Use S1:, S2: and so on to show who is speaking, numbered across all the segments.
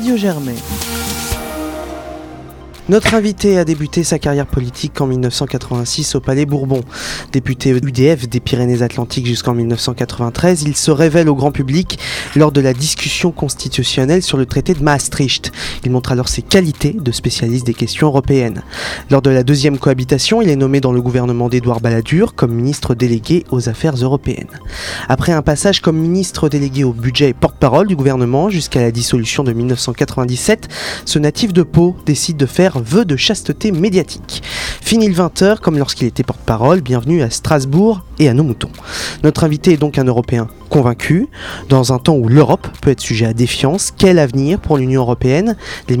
S1: Radio Germain. Notre invité a débuté sa carrière politique en 1986 au Palais Bourbon. Député UDF des Pyrénées-Atlantiques jusqu'en 1993, il se révèle au grand public lors de la discussion constitutionnelle sur le traité de Maastricht. Il montre alors ses qualités de spécialiste des questions européennes. Lors de la deuxième cohabitation, il est nommé dans le gouvernement d'Édouard Balladur comme ministre délégué aux affaires européennes. Après un passage comme ministre délégué au budget et porte-parole du gouvernement jusqu'à la dissolution de 1997, ce natif de Pau décide de faire vœu de chasteté médiatique. Fini le 20h, comme lorsqu'il était porte-parole, bienvenue à Strasbourg et à nos moutons. Notre invité est donc un Européen convaincu, dans un temps où l'Europe peut être sujet à défiance, quel avenir pour l'Union européenne? Les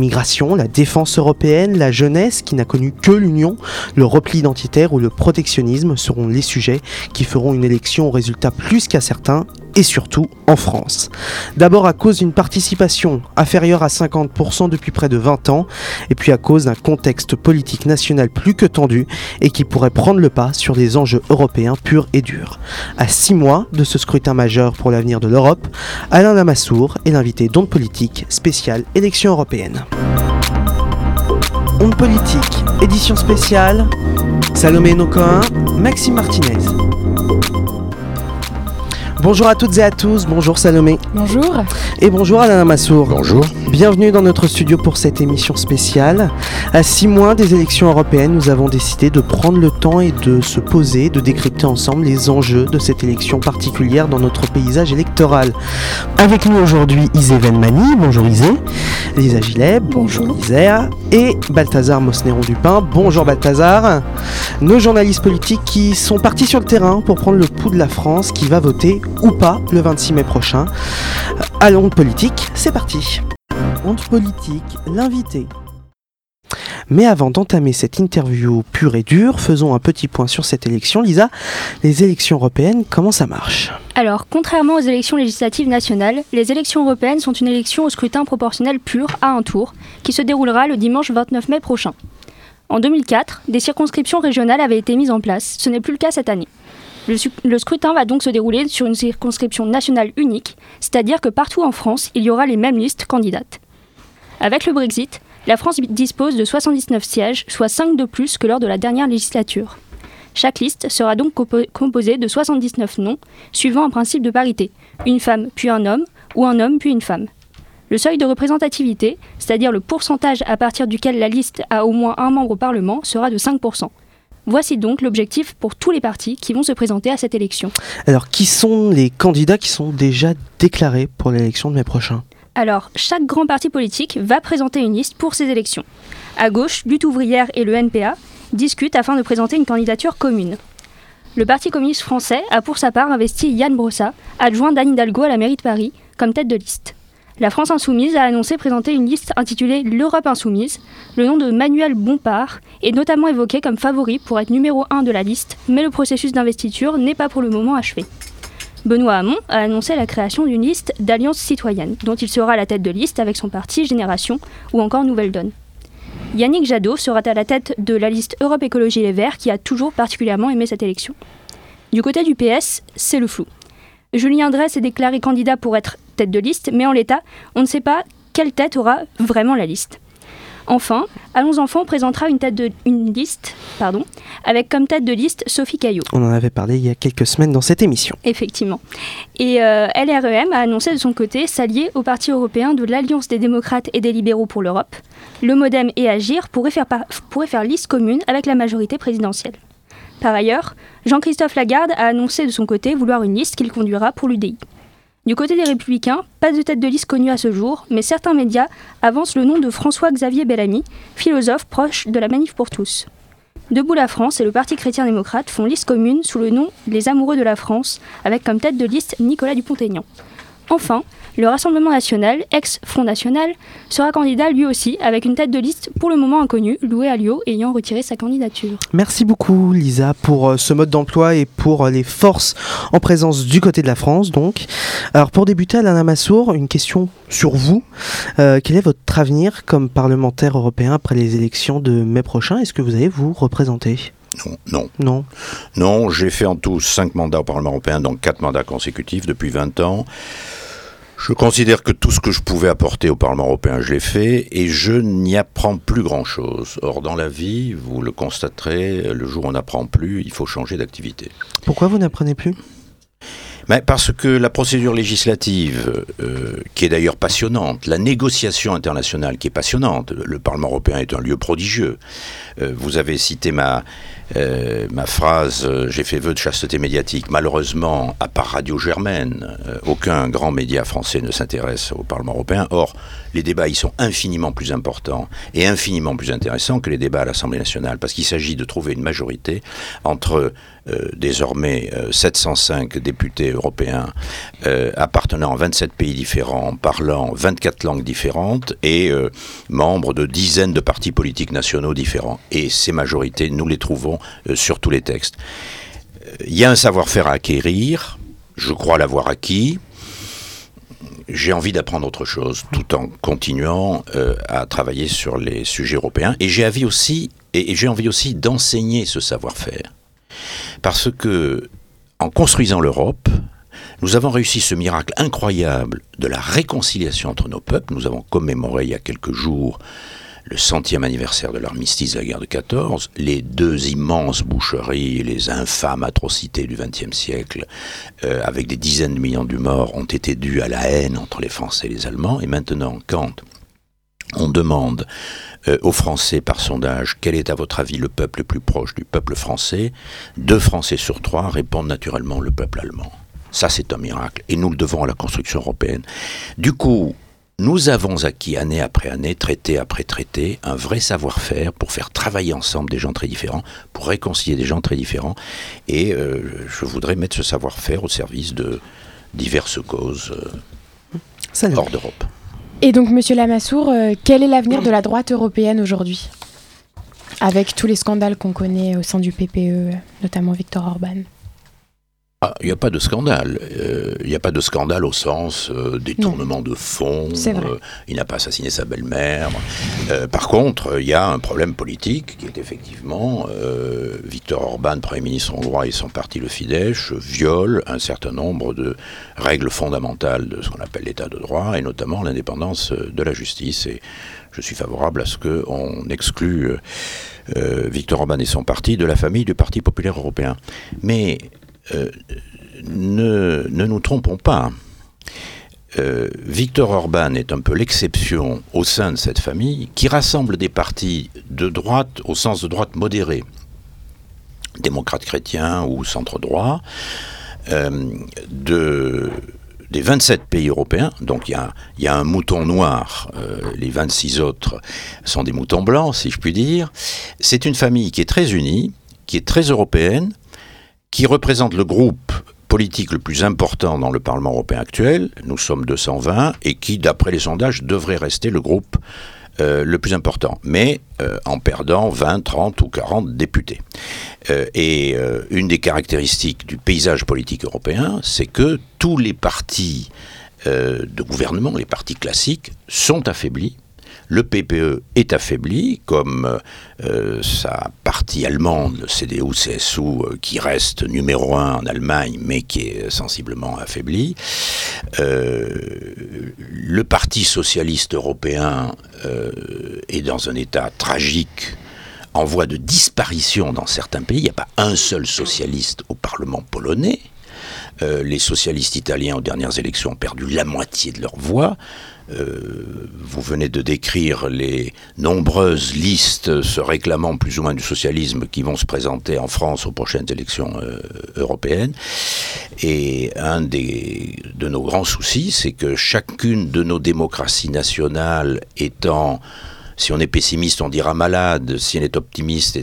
S1: la défense européenne, la jeunesse qui n'a connu que l'Union, le repli identitaire ou le protectionnisme seront les sujets qui feront une élection au résultat plus qu'à certains et surtout en France. D'abord à cause d'une participation inférieure à 50% depuis près de 20 ans, et puis à cause d'un contexte politique national plus que tendu et qui pourrait prendre le pas sur les enjeux européens purs et durs. À six mois de ce scrutin majeur pour l'avenir de l'Europe, Alain Lamassoure est l'invité d'Onde Politique spéciale élection européenne. Onde Politique, édition spéciale, Salomé Nocoin, Maxime Martinez. Bonjour à toutes et à tous, bonjour Salomé.
S2: Bonjour.
S1: Et bonjour Alain Massour.
S3: Bonjour.
S1: Bienvenue dans notre studio pour cette émission spéciale. À six mois des élections européennes, nous avons décidé de prendre le temps et de se poser, de décrypter ensemble les enjeux de cette élection particulière dans notre paysage électoral. Avec nous aujourd'hui Isée Venmani, bonjour Isée. Lisa Gillet, bonjour, bonjour Isée. Et Balthazar Mosneron-Dupin, bonjour Balthazar. Nos journalistes politiques qui sont partis sur le terrain pour prendre le pouls de la France qui va voter ou pas le 26 mai prochain. À l'onde politique, c'est parti. Honte politique, l'invité. Mais avant d'entamer cette interview pure et dure, faisons un petit point sur cette élection. Lisa, les élections européennes, comment ça marche?
S2: Alors, contrairement aux élections législatives nationales, les élections européennes sont une élection au scrutin proportionnel pur à un tour, qui se déroulera le dimanche 29 mai prochain. En 2004, des circonscriptions régionales avaient été mises en place, ce n'est plus le cas cette année. Le, scrutin va donc se dérouler sur une circonscription nationale unique, c'est-à-dire que partout en France, il y aura les mêmes listes candidates. Avec le Brexit, la France dispose de 79 sièges, soit 5 de plus que lors de la dernière législature. Chaque liste sera donc composée de 79 noms, suivant un principe de parité, une femme puis un homme, ou un homme puis une femme. Le seuil de représentativité, c'est-à-dire le pourcentage à partir duquel la liste a au moins un membre au Parlement, sera de 5%. Voici donc l'objectif pour tous les partis qui vont se présenter à cette élection.
S1: Alors, qui sont les candidats qui sont déjà déclarés pour l'élection de mai prochain?
S2: Alors, chaque grand parti politique va présenter une liste pour ces élections. À gauche, Lutte ouvrière et le NPA discutent afin de présenter une candidature commune. Le Parti communiste français a pour sa part investi Yann Brossa, adjoint d'Anne Hidalgo à la mairie de Paris, comme tête de liste. La France Insoumise a annoncé présenter une liste intitulée L'Europe Insoumise. Le nom de Manuel Bompard est notamment évoqué comme favori pour être numéro 1 de la liste, mais le processus d'investiture n'est pas pour le moment achevé. Benoît Hamon a annoncé la création d'une liste d'alliances citoyennes, dont il sera à la tête de liste avec son parti Génération ou encore Nouvelle Donne. Yannick Jadot sera à la tête de la liste Europe Écologie Les Verts qui a toujours particulièrement aimé cette élection. Du côté du PS, c'est le flou. Julien Dresse est déclaré candidat pour être tête de liste, mais en l'état, on ne sait pas quelle tête aura vraiment la liste. Enfin, Allons Enfants présentera une, tête de, une liste pardon, avec comme tête de liste Sophie Caillot.
S1: On en avait parlé il y a quelques semaines dans cette émission.
S2: Effectivement. Et euh, LREM a annoncé de son côté s'allier au Parti européen de l'Alliance des démocrates et des libéraux pour l'Europe. Le Modem et Agir pourraient faire, pourraient faire liste commune avec la majorité présidentielle. Par ailleurs, Jean-Christophe Lagarde a annoncé de son côté vouloir une liste qu'il conduira pour l'UDI. Du côté des Républicains, pas de tête de liste connue à ce jour, mais certains médias avancent le nom de François-Xavier Bellamy, philosophe proche de la Manif pour tous. Debout la France et le Parti chrétien-démocrate font liste commune sous le nom Les Amoureux de la France, avec comme tête de liste Nicolas Dupont-Aignan. Enfin, le Rassemblement national, ex-Front national, sera candidat lui aussi avec une tête de liste pour le moment inconnue, Loué Alliot ayant retiré sa candidature.
S1: Merci beaucoup Lisa pour euh, ce mode d'emploi et pour euh, les forces en présence du côté de la France donc. Alors pour débuter Alain Massour, une question sur vous. Euh, quel est votre avenir comme parlementaire européen après les élections de mai prochain? Est-ce que vous allez vous représenter?
S3: Non, non.
S1: Non.
S3: Non, j'ai fait en tout cinq mandats au Parlement européen, donc quatre mandats consécutifs depuis 20 ans. Je considère que tout ce que je pouvais apporter au Parlement européen, je l'ai fait et je n'y apprends plus grand-chose. Or, dans la vie, vous le constaterez, le jour où on n'apprend plus, il faut changer d'activité.
S1: Pourquoi vous n'apprenez plus?
S3: Parce que la procédure législative, euh, qui est d'ailleurs passionnante, la négociation internationale qui est passionnante, le Parlement européen est un lieu prodigieux. Euh, vous avez cité ma, euh, ma phrase J'ai fait vœu de chasteté médiatique. Malheureusement, à part Radio Germaine, aucun grand média français ne s'intéresse au Parlement européen. Or, les débats y sont infiniment plus importants et infiniment plus intéressants que les débats à l'Assemblée nationale, parce qu'il s'agit de trouver une majorité entre euh, désormais 705 euh, députés européens euh, appartenant à 27 pays différents, parlant 24 langues différentes et membres de dizaines de partis politiques nationaux différents. Et ces majorités, nous les trouvons sur tous les textes. Il y a un savoir-faire à acquérir, je crois l'avoir acquis j'ai envie d'apprendre autre chose tout en continuant à travailler sur les sujets européens. Et j'ai envie aussi, et j'ai envie aussi d'enseigner ce savoir-faire. Parce que, en construisant l'Europe, nous avons réussi ce miracle incroyable de la réconciliation entre nos peuples. Nous avons commémoré il y a quelques jours le centième anniversaire de l'armistice de la guerre de 14, les deux immenses boucheries, les infâmes atrocités du XXe siècle, euh, avec des dizaines de millions de morts, ont été dues à la haine entre les Français et les Allemands. Et maintenant, quand on demande euh, aux Français par sondage quel est à votre avis le peuple le plus proche du peuple français, deux Français sur trois répondent naturellement le peuple allemand. Ça, c'est un miracle. Et nous le devons à la construction européenne. Du coup, nous avons acquis année après année, traité après traité, un vrai savoir-faire pour faire travailler ensemble des gens très différents, pour réconcilier des gens très différents. Et euh, je voudrais mettre ce savoir-faire au service de diverses causes euh, hors d'Europe.
S4: Et donc, Monsieur Lamassoure, euh, quel est l'avenir de la droite européenne aujourd'hui? Avec tous les scandales qu'on connaît au sein du PPE, notamment Viktor Orban.
S3: Ah, il n'y a pas de scandale. Euh, il n'y a pas de scandale au sens euh, détournement de fonds. Euh, il n'a pas assassiné sa belle-mère. par contre, il y a un problème politique qui est effectivement Victor Orban, Premier ministre hongrois et son parti le Fidesz violent un certain nombre de règles fondamentales de ce qu'on appelle l'état de droit et notamment l'indépendance de la justice. Et je suis favorable à ce qu'on exclue Victor Orban et son parti de la famille du Parti populaire européen. Mais euh, ne, nous trompons pas. Euh, Victor Orban est un peu l'exception au sein de cette famille qui rassemble des partis de droite au sens de droite modérée, démocrates chrétiens ou centre-droit, euh, de, des 27 pays européens, donc il y, a, un mouton noir, les 26 autres sont des moutons blancs, si je puis dire. C'est une famille qui est très unie, qui est très européenne, qui représente le groupe politique le plus important dans le Parlement européen actuel, nous sommes 220, et qui, d'après les sondages, devrait rester le groupe euh, le plus important, mais euh, en perdant 20, 30 ou 40 députés. Euh, et une des caractéristiques du paysage politique européen, c'est que tous les partis de gouvernement, les partis classiques, sont affaiblis le PPE est affaibli, comme euh, sa partie allemande, le CDU-CSU, euh, qui reste numéro un en Allemagne, mais qui est sensiblement affaibli. Euh, le Parti socialiste européen est dans un état tragique en voie de disparition dans certains pays. Il n'y a pas un seul socialiste au Parlement polonais. les socialistes italiens aux dernières élections ont perdu la moitié de leur voix. Euh, vous venez de décrire les nombreuses listes se réclamant plus ou moins du socialisme qui vont se présenter en France aux prochaines élections euh, européennes. Et un des, de nos grands soucis, c'est que chacune de nos démocraties nationales étant si on est pessimiste, on dira malade. Si on est optimiste,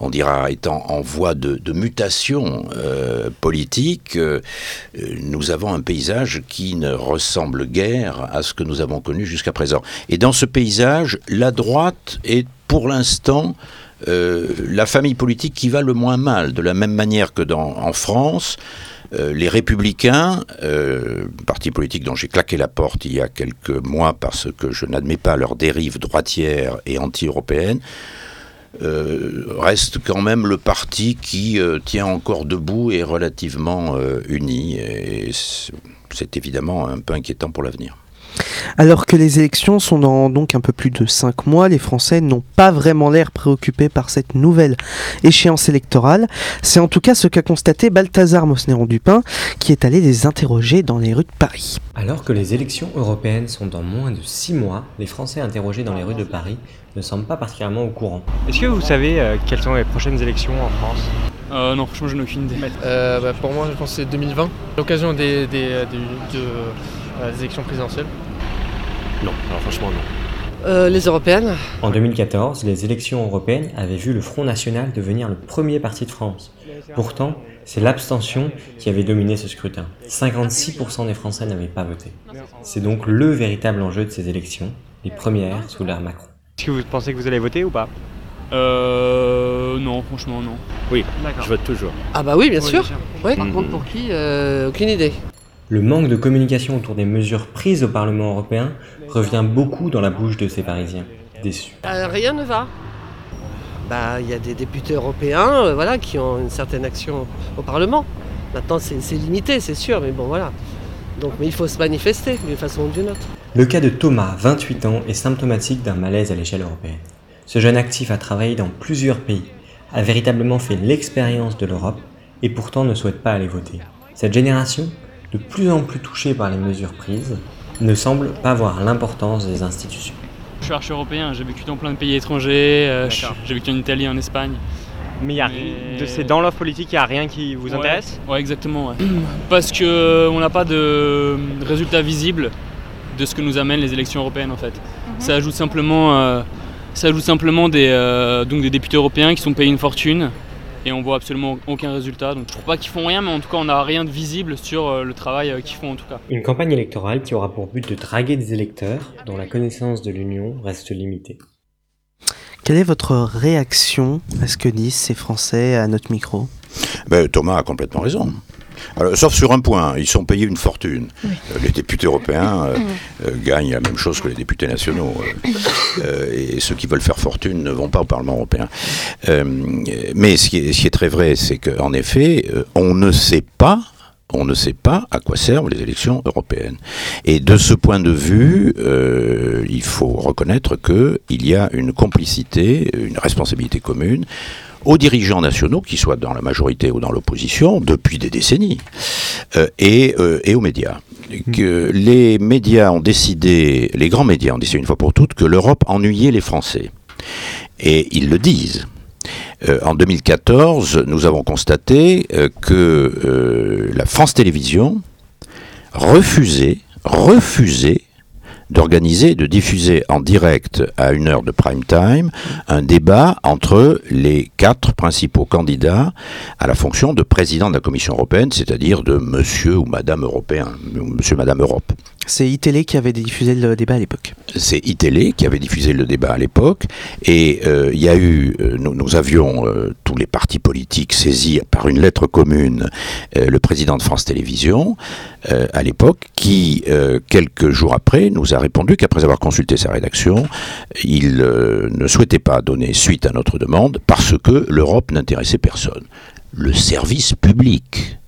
S3: on dira étant en voie de, mutation euh, politique. Euh, nous avons un paysage qui ne ressemble guère à ce que nous avons connu jusqu'à présent. Et dans ce paysage, la droite est pour l'instant euh, la famille politique qui va le moins mal, de la même manière que en France. Euh, les républicains, euh, parti politique dont j'ai claqué la porte il y a quelques mois parce que je n'admets pas leur dérive droitière et anti-européenne, reste quand même le parti qui tient encore debout et relativement uni. Et c'est évidemment un peu inquiétant pour l'avenir.
S1: Alors que les élections sont dans donc un peu plus de 5 mois, les Français n'ont pas vraiment l'air préoccupés par cette nouvelle échéance électorale. C'est en tout cas ce qu'a constaté Balthazar Mosneron-Dupin, qui est allé les interroger dans les rues de Paris.
S5: Alors que les élections européennes sont dans moins de 6 mois, les Français interrogés dans les rues de Paris ne semblent pas particulièrement au courant.
S6: Est-ce que vous savez euh, quelles sont les prochaines élections en France?
S7: Euh, Non, franchement, je n'ai aucune idée.
S8: Euh, bah, pour moi, je pense que c'est 2020, l'occasion des, des, de, des élections présidentielles.
S6: Non, alors franchement non.
S9: Euh, les européennes
S5: En 2014, les élections européennes avaient vu le Front National devenir le premier parti de France. Pourtant, c'est l'abstention qui avait dominé ce scrutin. 56% des Français n'avaient pas voté. C'est donc le véritable enjeu de ces élections, les premières sous l'ère Macron.
S6: Est-ce que vous pensez que vous allez voter ou pas?
S7: Euh. Non, franchement, non.
S6: Oui, je vote toujours.
S9: Ah bah oui, bien sûr. Par contre, pour qui? Euh, Aucune idée.
S5: Le manque de communication autour des mesures prises au Parlement européen revient beaucoup dans la bouche de ces Parisiens, déçus.
S9: Euh, rien ne va. Bah, il y a des députés européens, euh, voilà, qui ont une certaine action au Parlement. Maintenant, c'est limité, c'est sûr, mais bon, voilà. Donc, mais il faut se manifester d'une façon ou d'une autre.
S5: Le cas de Thomas, 28 ans, est symptomatique d'un malaise à l'échelle européenne. Ce jeune actif a travaillé dans plusieurs pays, a véritablement fait l'expérience de l'Europe et pourtant ne souhaite pas aller voter. Cette génération de plus en plus touché par les mesures prises, ne semble pas voir l'importance des institutions.
S7: Je suis archi européen, j'ai vécu dans plein de pays étrangers, euh, j'ai vécu en Italie, en Espagne.
S6: Mais, y a, de, c'est dans l'offre politique, il n'y a rien qui vous intéresse?
S7: Ouais, exactement. Parce qu'on euh, n'a pas de résultats visibles de ce que nous amènent les élections européennes en fait. Mhm. Ça ajoute simplement, euh, ça ajoute simplement des, donc des députés européens qui sont payés une fortune et on voit absolument aucun résultat. Donc je trouve pas qu'ils font rien, mais en tout cas on n'a rien de visible sur euh, le travail euh, qu'ils font en tout cas.
S5: Une campagne électorale qui aura pour but de draguer des électeurs dont la connaissance de l'Union reste limitée.
S1: Quelle est votre réaction à ce que disent ces Français à notre micro?
S3: Ben, Thomas a complètement raison sauf sur un point, ils sont payés une fortune. Euh, les députés européens euh, euh, gagnent la même chose que les députés nationaux. et ceux qui veulent faire fortune ne vont pas au Parlement européen. mais ce qui, est, très vrai, c'est qu'en effet, on ne sait pas on ne sait pas à quoi servent les élections européennes. Et de ce point de vue, il faut reconnaître qu'il y a une complicité, une responsabilité commune aux dirigeants nationaux, qu'ils soient dans la majorité ou dans l'opposition, depuis des décennies, euh, et, euh, et, aux médias. Que les médias ont décidé, les grands médias ont décidé une fois pour toutes que l'Europe ennuyait les Français. Et ils le disent. Euh, en 2014, nous avons constaté que la France Télévisions refusait, refusait d'organiser, de diffuser en direct à une heure de prime time un débat entre les quatre principaux candidats à la fonction de président de la Commission européenne, c'est-à-dire de Monsieur ou Madame européen, Monsieur, Madame Europe.
S1: C'est iTélé qui avait diffusé le débat à l'époque.
S3: C'est iTélé qui avait diffusé le débat à l'époque, et euh, il y a eu, euh, nous, avions euh, tous les partis politiques saisis par une lettre commune le président de France Télévisions à l'époque, qui quelques jours après nous a répondu qu'après avoir consulté sa rédaction, il ne souhaitait pas donner suite à notre demande parce que l'Europe n'intéressait personne. Le service public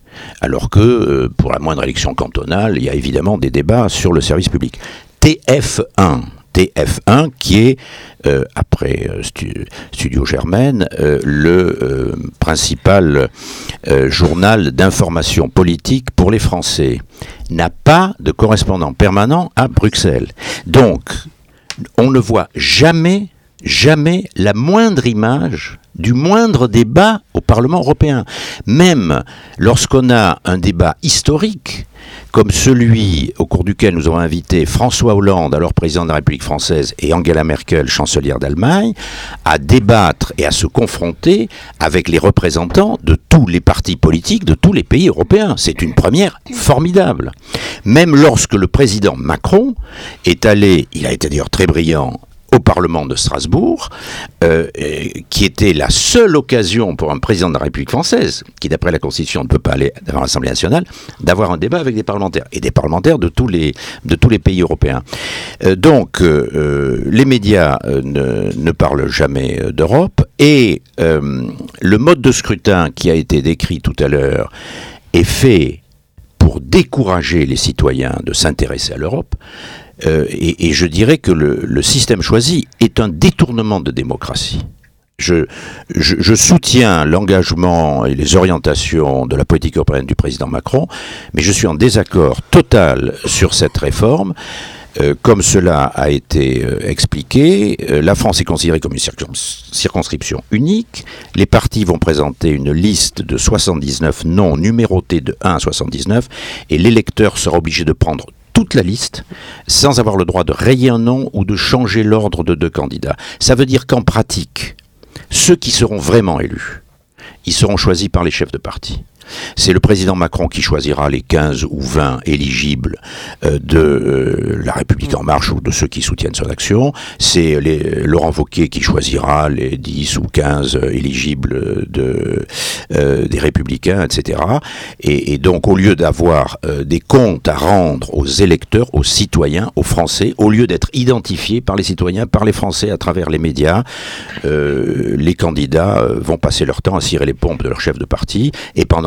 S3: alors que euh, pour la moindre élection cantonale, il y a évidemment des débats sur le service public. TF1, TF1 qui est, euh, après euh, Studio Germaine, le principal journal d'information politique pour les Français, n'a pas de correspondant permanent à Bruxelles. Donc, on ne voit jamais, jamais la moindre image du moindre débat au Parlement européen. Même lorsqu'on a un débat historique, comme celui au cours duquel nous avons invité François Hollande, alors président de la République française, et Angela Merkel, chancelière d'Allemagne, à débattre et à se confronter avec les représentants de tous les partis politiques de tous les pays européens. C'est une première formidable. Même lorsque le président Macron est allé, il a été d'ailleurs très brillant, au Parlement de Strasbourg, euh, qui était la seule occasion pour un président de la République française, qui d'après la Constitution ne peut pas aller devant l'Assemblée nationale, d'avoir un débat avec des parlementaires, et des parlementaires de tous les, pays européens. Euh, donc, euh, les médias ne, ne, parlent jamais d'Europe, et le mode de scrutin qui a été décrit tout à l'heure est fait pour décourager les citoyens de s'intéresser à l'Europe, euh, et, je dirais que le, système choisi est un détournement de démocratie. Je, soutiens l'engagement et les orientations de la politique européenne du président Macron, mais je suis en désaccord total sur cette réforme. Euh, comme cela a été euh, expliqué, la France est considérée comme une circonscription unique. Les partis vont présenter une liste de 79 noms numérotés de 1 à 79 et l'électeur sera obligé de prendre toute la liste sans avoir le droit de rayer un nom ou de changer l'ordre de deux candidats. Ça veut dire qu'en pratique, ceux qui seront vraiment élus, ils seront choisis par les chefs de parti. C'est le président Macron qui choisira les 15 ou 20 éligibles euh, de euh, La République en marche ou de ceux qui soutiennent son action. C'est Laurent Wauquiez qui choisira les 10 ou 15 éligibles euh, des Républicains, etc. Et, donc, au lieu d'avoir des comptes à rendre aux électeurs, aux citoyens, aux Français, au lieu d'être identifiés par les citoyens, par les Français à travers les médias, les candidats vont passer leur temps à cirer les pompes de leur chef de parti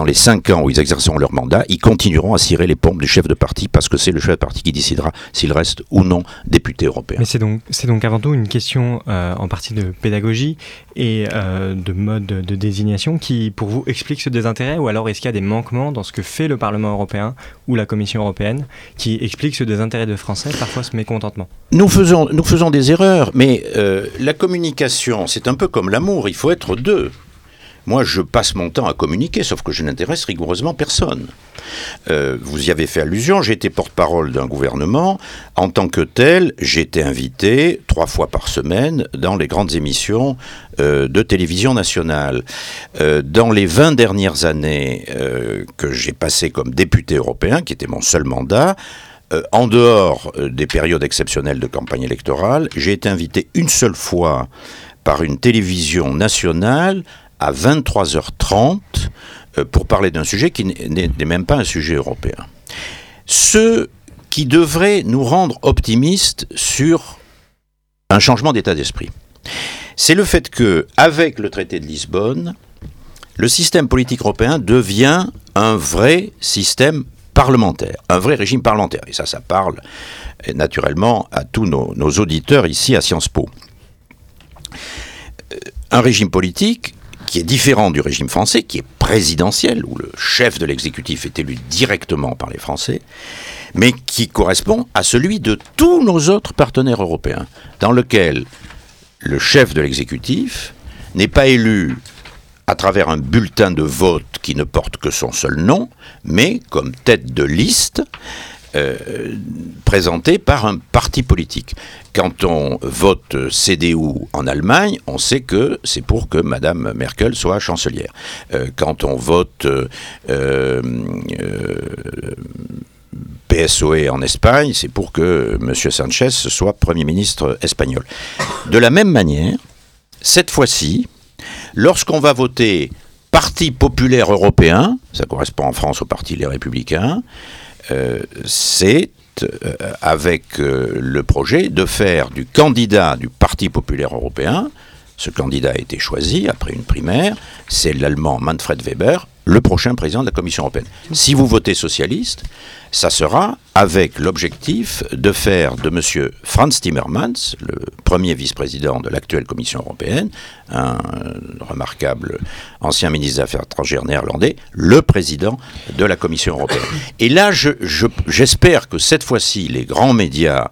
S3: les cinq ans où ils exerceront leur mandat, ils continueront à cirer les pompes du chef de parti parce que c'est le chef de parti qui décidera s'il reste ou non député européen.
S5: Mais c'est donc, c'est donc avant tout une question euh, en partie de pédagogie et euh, de mode de désignation qui, pour vous, explique ce désintérêt ou alors est-ce qu'il y a des manquements dans ce que fait le Parlement européen ou la Commission européenne qui explique ce désintérêt de Français, parfois ce mécontentement?
S3: Nous faisons, nous faisons des erreurs, mais euh, la communication, c'est un peu comme l'amour, il faut être deux. Moi, je passe mon temps à communiquer, sauf que je n'intéresse rigoureusement personne. Euh, vous y avez fait allusion, j'ai été porte-parole d'un gouvernement. En tant que tel, j'ai été invité trois fois par semaine dans les grandes émissions euh, de télévision nationale. Euh, dans les 20 dernières années que j'ai passées comme député européen, qui était mon seul mandat, en dehors des périodes exceptionnelles de campagne électorale, j'ai été invité une seule fois par une télévision nationale à 23h30 euh, pour parler d'un sujet qui n'est même pas un sujet européen. Ce qui devrait nous rendre optimistes sur un changement d'état d'esprit, c'est le fait que, avec le traité de Lisbonne, le système politique européen devient un vrai système parlementaire, un vrai régime parlementaire. Et ça, ça parle naturellement à tous nos, nos auditeurs ici à Sciences Po. Euh, un régime politique qui est différent du régime français, qui est présidentiel, où le chef de l'exécutif est élu directement par les Français, mais qui correspond à celui de tous nos autres partenaires européens, dans lequel le chef de l'exécutif n'est pas élu à travers un bulletin de vote qui ne porte que son seul nom, mais comme tête de liste, euh, présenté par un parti politique. Quand on vote CDU en Allemagne, on sait que c'est pour que Madame Merkel soit chancelière. Euh, quand on vote euh, PSOE en Espagne, c'est pour que M. Sanchez soit Premier ministre espagnol. De la même manière, cette fois-ci, lorsqu'on va voter Parti populaire européen, ça correspond en France au Parti Les Républicains, c'est euh, avec euh, le projet de faire du candidat du Parti populaire européen, ce candidat a été choisi après une primaire, c'est l'allemand Manfred Weber, le prochain président de la Commission européenne. Si vous votez socialiste, ça sera avec l'objectif de faire de M. Franz Timmermans, le premier vice-président de l'actuelle Commission européenne, un remarquable ancien ministre des Affaires étrangères néerlandais, le président de la Commission européenne. Et là, j'espère que cette fois-ci, les grands médias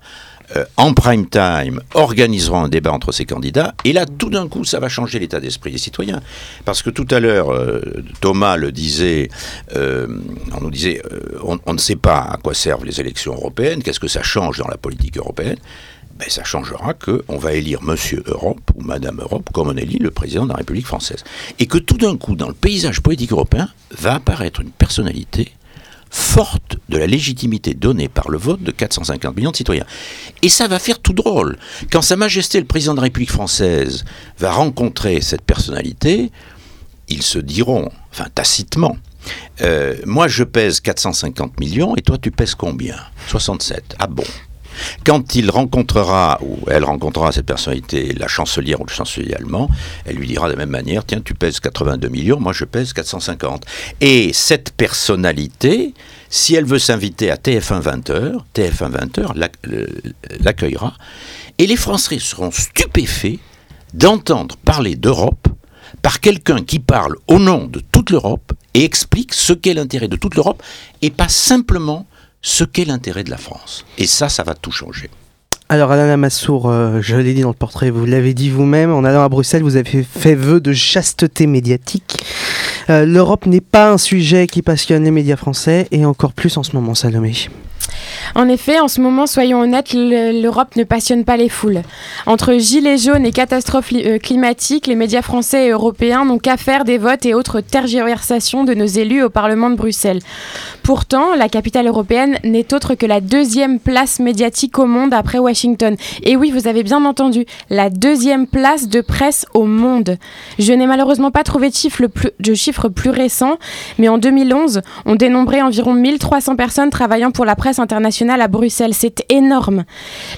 S3: euh, en prime time, organiseront un débat entre ces candidats. Et là, tout d'un coup, ça va changer l'état d'esprit des citoyens. Parce que tout à l'heure, euh, Thomas le disait, euh, on nous disait, on, ne sait pas à quoi servent les élections européennes, qu'est-ce que ça change dans la politique européenne. Ben, ça changera qu'on va élire Monsieur Europe ou Madame Europe comme on élit le président de la République française. Et que tout d'un coup, dans le paysage politique européen, va apparaître une personnalité forte de la légitimité donnée par le vote de 450 millions de citoyens. Et ça va faire tout drôle. Quand Sa Majesté le Président de la République française va rencontrer cette personnalité, ils se diront, enfin tacitement, euh, moi je pèse 450 millions et toi tu pèses combien? 67. Ah bon? Quand il rencontrera, ou elle rencontrera cette personnalité, la chancelière ou le chancelier allemand, elle lui dira de la même manière, tiens, tu pèses 82 millions, moi je pèse 450. Et cette personnalité, si elle veut s'inviter à TF1 20h, TF1 20h l'accueillera, et les Français seront stupéfaits d'entendre parler d'Europe par quelqu'un qui parle au nom de toute l'Europe et explique ce qu'est l'intérêt de toute l'Europe et pas simplement ce qu'est l'intérêt de la France. Et ça, ça va tout changer.
S1: Alors Alain Lamassoure, euh, je l'ai dit dans le portrait, vous l'avez dit vous-même, en allant à Bruxelles, vous avez fait vœu de chasteté médiatique. Euh, L'Europe n'est pas un sujet qui passionne les médias français, et encore plus en ce moment, Salomé.
S4: En effet, en ce moment, soyons honnêtes, l'Europe ne passionne pas les foules. Entre gilets jaunes et catastrophes euh, climatiques, les médias français et européens n'ont qu'à faire des votes et autres tergiversations de nos élus au Parlement de Bruxelles. Pourtant, la capitale européenne n'est autre que la deuxième place médiatique au monde après Washington. Et oui, vous avez bien entendu, la deuxième place de presse au monde. Je n'ai malheureusement pas trouvé de chiffres plus, de chiffres plus récents, mais en 2011, on dénombrait environ 1300 personnes travaillant pour la presse internationale à Bruxelles. C'est énorme.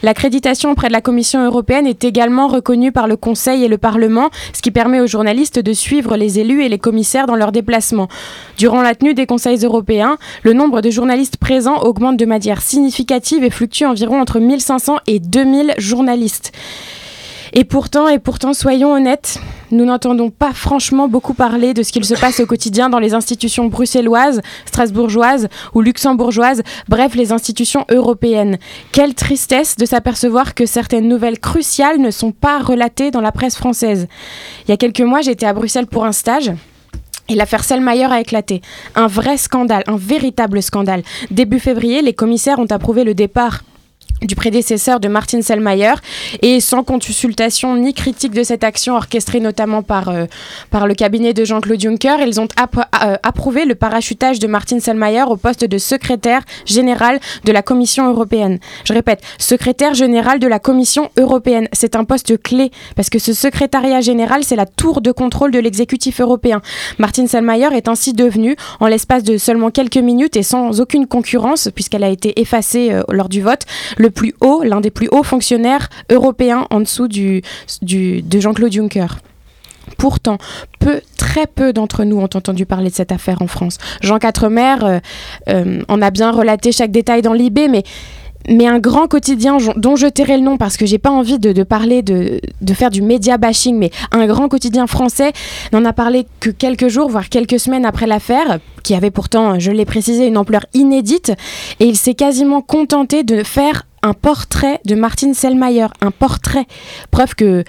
S4: L'accréditation auprès de la Commission européenne est également reconnue par le Conseil et le Parlement, ce qui permet aux journalistes de suivre les élus et les commissaires dans leurs déplacements. Durant la tenue des conseils européens, le nombre de journalistes présents augmente de manière significative et fluctue environ entre 1500 et 2000 journalistes. Et pourtant, et pourtant, soyons honnêtes, nous n'entendons pas franchement beaucoup parler de ce qu'il se passe au quotidien dans les institutions bruxelloises, strasbourgeoises ou luxembourgeoises, bref, les institutions européennes. Quelle tristesse de s'apercevoir que certaines nouvelles cruciales ne sont pas relatées dans la presse française. Il y a quelques mois, j'étais à Bruxelles pour un stage. Et l'affaire Selmayr a éclaté. Un vrai scandale, un véritable scandale. Début février, les commissaires ont approuvé le départ du prédécesseur de Martin Selmayr et sans consultation ni critique de cette action orchestrée notamment par, euh, par le cabinet de Jean-Claude Juncker, ils ont euh, approuvé le parachutage de Martin Selmayr au poste de secrétaire général de la Commission européenne. Je répète, secrétaire général de la Commission européenne. C'est un poste clé parce que ce secrétariat général, c'est la tour de contrôle de l'exécutif européen. Martin Selmayr est ainsi devenu, en l'espace de seulement quelques minutes et sans aucune concurrence, puisqu'elle a été effacée euh, lors du vote, le plus haut, l'un des plus hauts fonctionnaires européens en dessous du, de Jean-Claude Juncker. Pourtant, peu, très peu d'entre nous ont entendu parler de cette affaire en France. Jean Quatremer euh, euh, en a bien relaté chaque détail dans l'IB, mais mais un grand quotidien dont je tairai le nom parce que j'ai pas envie de, parler de, de, faire du média bashing, mais un grand quotidien français n'en a parlé que quelques jours, voire quelques semaines après l'affaire, qui avait pourtant, je l'ai précisé, une ampleur inédite, et il s'est quasiment contenté de faire un portrait de Martin Selmayr, un portrait, preuve que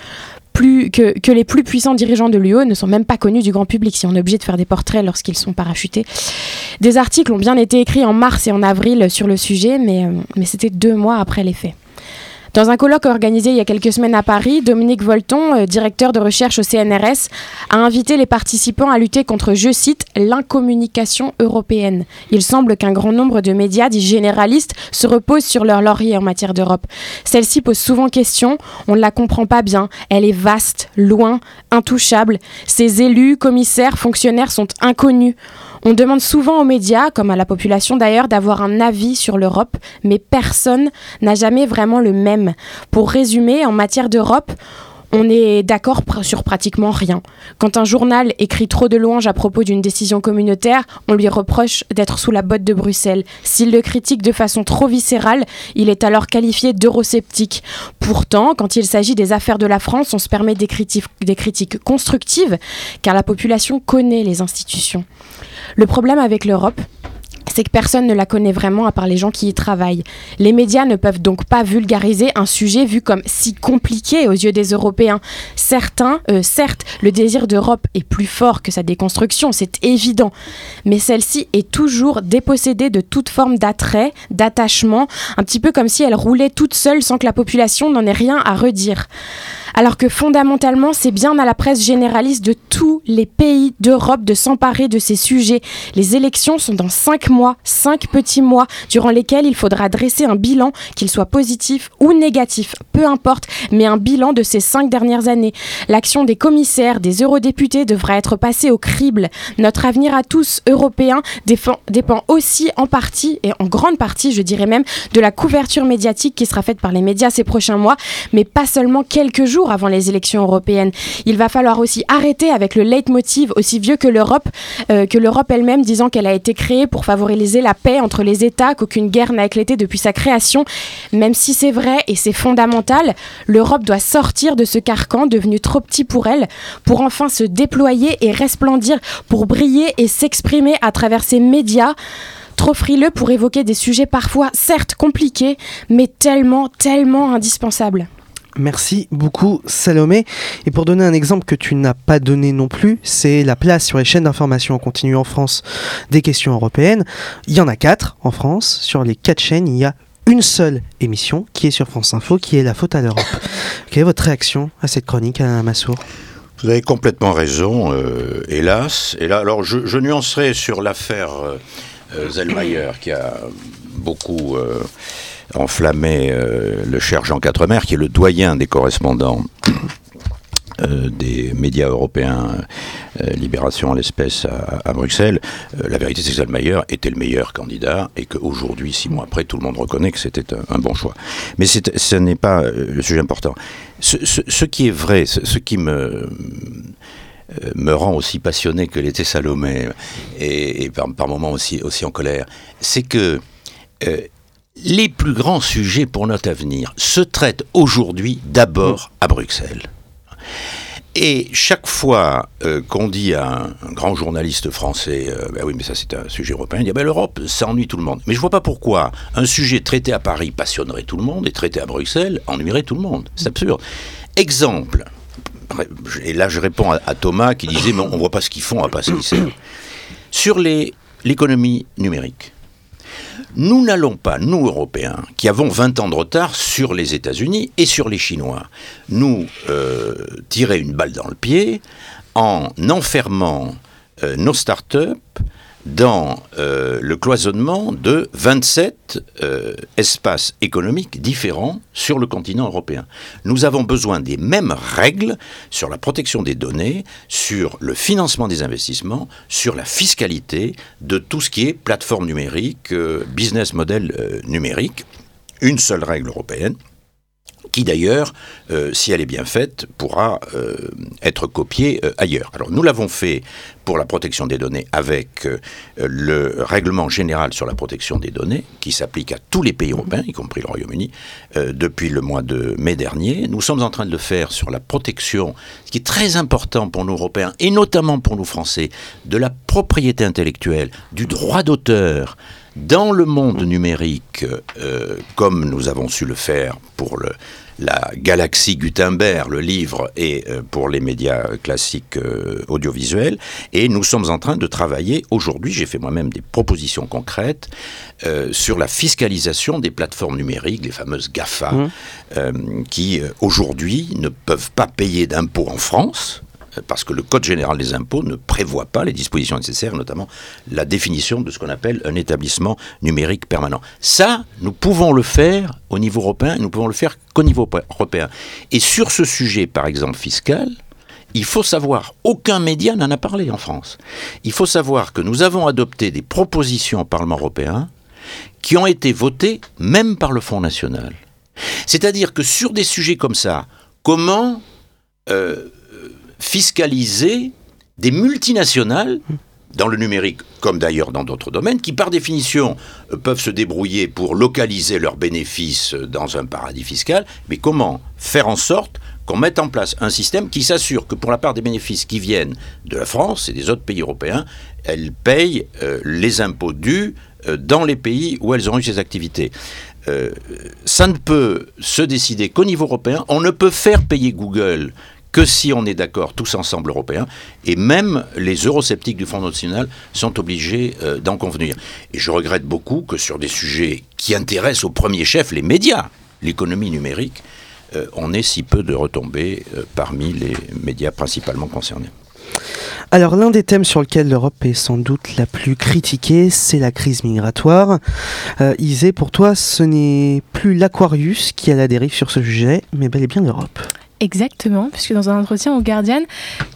S4: que, les plus puissants dirigeants de l'UE ne sont même pas connus du grand public, si on est obligé de faire des portraits lorsqu'ils sont parachutés. Des articles ont bien été écrits en mars et en avril sur le sujet, mais, euh, mais c'était deux mois après les faits. Dans un colloque organisé il y a quelques semaines à Paris, Dominique Volton, euh, directeur de recherche au CNRS, a invité les participants à lutter contre, je cite, l'incommunication européenne. Il semble qu'un grand nombre de médias dits généralistes se reposent sur leur laurier en matière d'Europe. Celle-ci pose souvent question, on ne la comprend pas bien, elle est vaste, loin, intouchable. Ses élus, commissaires, fonctionnaires sont inconnus. On demande souvent aux médias, comme à la population d'ailleurs, d'avoir un avis sur l'Europe, mais personne n'a jamais vraiment le même. Pour résumer, en matière d'Europe, on est d'accord sur pratiquement rien. Quand un journal écrit trop de louanges à propos d'une décision communautaire, on lui reproche d'être sous la botte de Bruxelles. S'il le critique de façon trop viscérale, il est alors qualifié d'eurosceptique. Pourtant, quand il s'agit des affaires de la France, on se permet des critiques, des critiques constructives, car la population connaît les institutions. Le problème avec l'Europe, c'est que personne ne la connaît vraiment à part les gens qui y travaillent. Les médias ne peuvent donc pas vulgariser un sujet vu comme si compliqué aux yeux des Européens. Certains, euh, certes, le désir d'Europe est plus fort que sa déconstruction, c'est évident, mais celle-ci est toujours dépossédée de toute forme d'attrait, d'attachement, un petit peu comme si elle roulait toute seule sans que la population n'en ait rien à redire. Alors que fondamentalement, c'est bien à la presse généraliste de tous les pays d'Europe de s'emparer de ces sujets. Les élections sont dans cinq mois, cinq petits mois, durant lesquels il faudra dresser un bilan, qu'il soit positif ou négatif, peu importe, mais un bilan de ces cinq dernières années. L'action des commissaires, des eurodéputés devra être passée au crible. Notre avenir à tous, européens, dépend aussi en partie, et en grande partie, je dirais même, de la couverture médiatique qui sera faite par les médias ces prochains mois, mais pas seulement quelques jours avant les élections européennes. Il va falloir aussi arrêter avec le leitmotiv aussi vieux que l'Europe, euh, que l'Europe elle-même disant qu'elle a été créée pour favoriser la paix entre les États, qu'aucune guerre n'a éclaté depuis sa création. Même si c'est vrai et c'est fondamental, l'Europe doit sortir de ce carcan devenu trop petit pour elle, pour enfin se déployer et resplendir, pour briller et s'exprimer à travers ses médias trop frileux pour évoquer des sujets parfois certes compliqués, mais tellement, tellement indispensables.
S1: Merci beaucoup Salomé. Et pour donner un exemple que tu n'as pas donné non plus, c'est la place sur les chaînes d'information en continu en France des questions européennes. Il y en a quatre en France. Sur les quatre chaînes, il y a une seule émission qui est sur France Info, qui est La faute à l'Europe. Quelle est votre réaction à cette chronique, à Massour?
S3: Vous avez complètement raison, euh, hélas. Et là, alors, je, nuancerai sur l'affaire euh, euh, Zellmayer, qui a beaucoup enflammé euh, le cher Jean Quatremer, qui est le doyen des correspondants euh, des médias européens, euh, Libération à l'espèce à, Bruxelles, la vérité c'est que Zellmayer était le meilleur candidat et qu'aujourd'hui, six mois après, tout le monde reconnaît que c'était un, bon choix. Mais ce n'est pas le sujet important. Ce, qui est vrai, ce, qui me me rend aussi passionné que l'était Salomé et, par, par, moments aussi, aussi en colère, c'est que les plus grands sujets pour notre avenir se traitent aujourd'hui d'abord à Bruxelles. Et chaque fois euh, qu'on dit à un, grand journaliste français, euh, ben oui, mais ça c'est un sujet européen, il dit ben, l'Europe, ça ennuie tout le monde. Mais je vois pas pourquoi un sujet traité à Paris passionnerait tout le monde et traité à Bruxelles ennuierait tout le monde. C'est absurde. Exemple, et là je réponds à, Thomas qui disait mais on voit pas ce qu'ils font, on voit pas ce qu'ils servent. Sur l'économie numérique. Nous n'allons pas, nous Européens, qui avons 20 ans de retard sur les États-Unis et sur les Chinois, nous euh, tirer une balle dans le pied en enfermant euh, nos start-up dans euh, le cloisonnement de 27 euh, espaces économiques différents sur le continent européen. Nous avons besoin des mêmes règles sur la protection des données, sur le financement des investissements, sur la fiscalité de tout ce qui est plateforme numérique, euh, business model numérique. Une seule règle européenne qui d'ailleurs, euh, si elle est bien faite, pourra euh, être copiée euh, ailleurs. Alors nous l'avons fait pour la protection des données avec le règlement général sur la protection des données, qui s'applique à tous les pays européens, y compris le Royaume-Uni, depuis le mois de mai dernier. Nous sommes en train de le faire sur la protection, ce qui est très important pour nous Européens, et notamment pour nous Français, de la propriété intellectuelle, du droit d'auteur, dans le monde numérique, euh, comme nous avons su le faire pour le, la galaxie Gutenberg, le livre, et euh, pour les médias classiques euh, audiovisuels. Et nous sommes en train de travailler aujourd'hui, j'ai fait moi-même des propositions concrètes sur la fiscalisation des plateformes numériques, les fameuses GAFA, mmh. qui aujourd'hui ne peuvent pas payer d'impôts en France parce que le Code général des impôts ne prévoit pas les dispositions nécessaires, notamment la définition de ce qu'on appelle un établissement numérique permanent. Ça, nous pouvons le faire au niveau européen, nous pouvons le faire qu'au niveau européen. Et sur ce sujet, par exemple, fiscal, il faut savoir, aucun média n'en a parlé en France. Il faut savoir que nous avons adopté des propositions au Parlement européen qui ont été votées même par le Front National. C'est-à-dire que sur des sujets comme ça, comment euh, fiscaliser des multinationales dans le numérique comme d'ailleurs dans d'autres domaines, qui par définition euh, peuvent se débrouiller pour localiser leurs bénéfices dans un paradis fiscal, mais comment faire en sorte qu'on mette en place un système qui s'assure que pour la part des bénéfices qui viennent de la France et des autres pays européens, elles payent euh, les impôts dus euh, dans les pays où elles ont eu ces activités? ça ne peut se décider qu'au niveau européen. On ne peut faire payer Google que si on est d'accord tous ensemble européens, et même les eurosceptiques du Front National sont obligés euh, d'en convenir. Et je regrette beaucoup que sur des sujets qui intéressent au premier chef les médias, l'économie numérique, on ait si peu de retombées parmi les médias principalement concernés.
S1: Alors l'un des thèmes sur lequel l'Europe est sans doute la plus critiquée, c'est la crise migratoire. Euh, Isée, pour toi, ce n'est plus l'Aquarius qui a la dérive sur ce sujet, mais bel et bien l'Europe.
S10: Exactement, puisque dans un entretien au Guardian,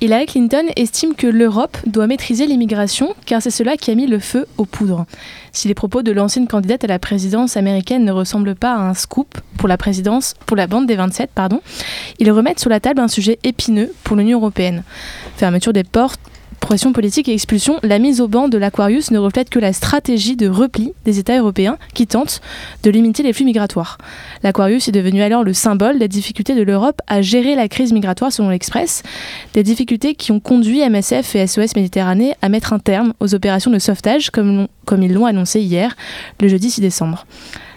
S10: Hillary Clinton estime que l'Europe doit maîtriser l'immigration, car c'est cela qui a mis le feu aux poudres. Si les propos de l'ancienne candidate à la présidence américaine ne ressemblent pas à un scoop pour la présidence, pour la bande des 27, pardon, ils remettent sur la table un sujet épineux pour l'Union européenne. Fermeture des portes, pression politique et expulsion, la mise au banc de l'Aquarius ne reflète que la stratégie de repli des États européens qui tentent de limiter les flux migratoires. L'Aquarius est devenu alors le symbole des difficultés de l'Europe à gérer la crise migratoire selon l'Express, des difficultés qui ont conduit MSF et SOS Méditerranée à mettre un terme aux opérations de sauvetage comme, comme ils l'ont annoncé hier, le jeudi 6 décembre.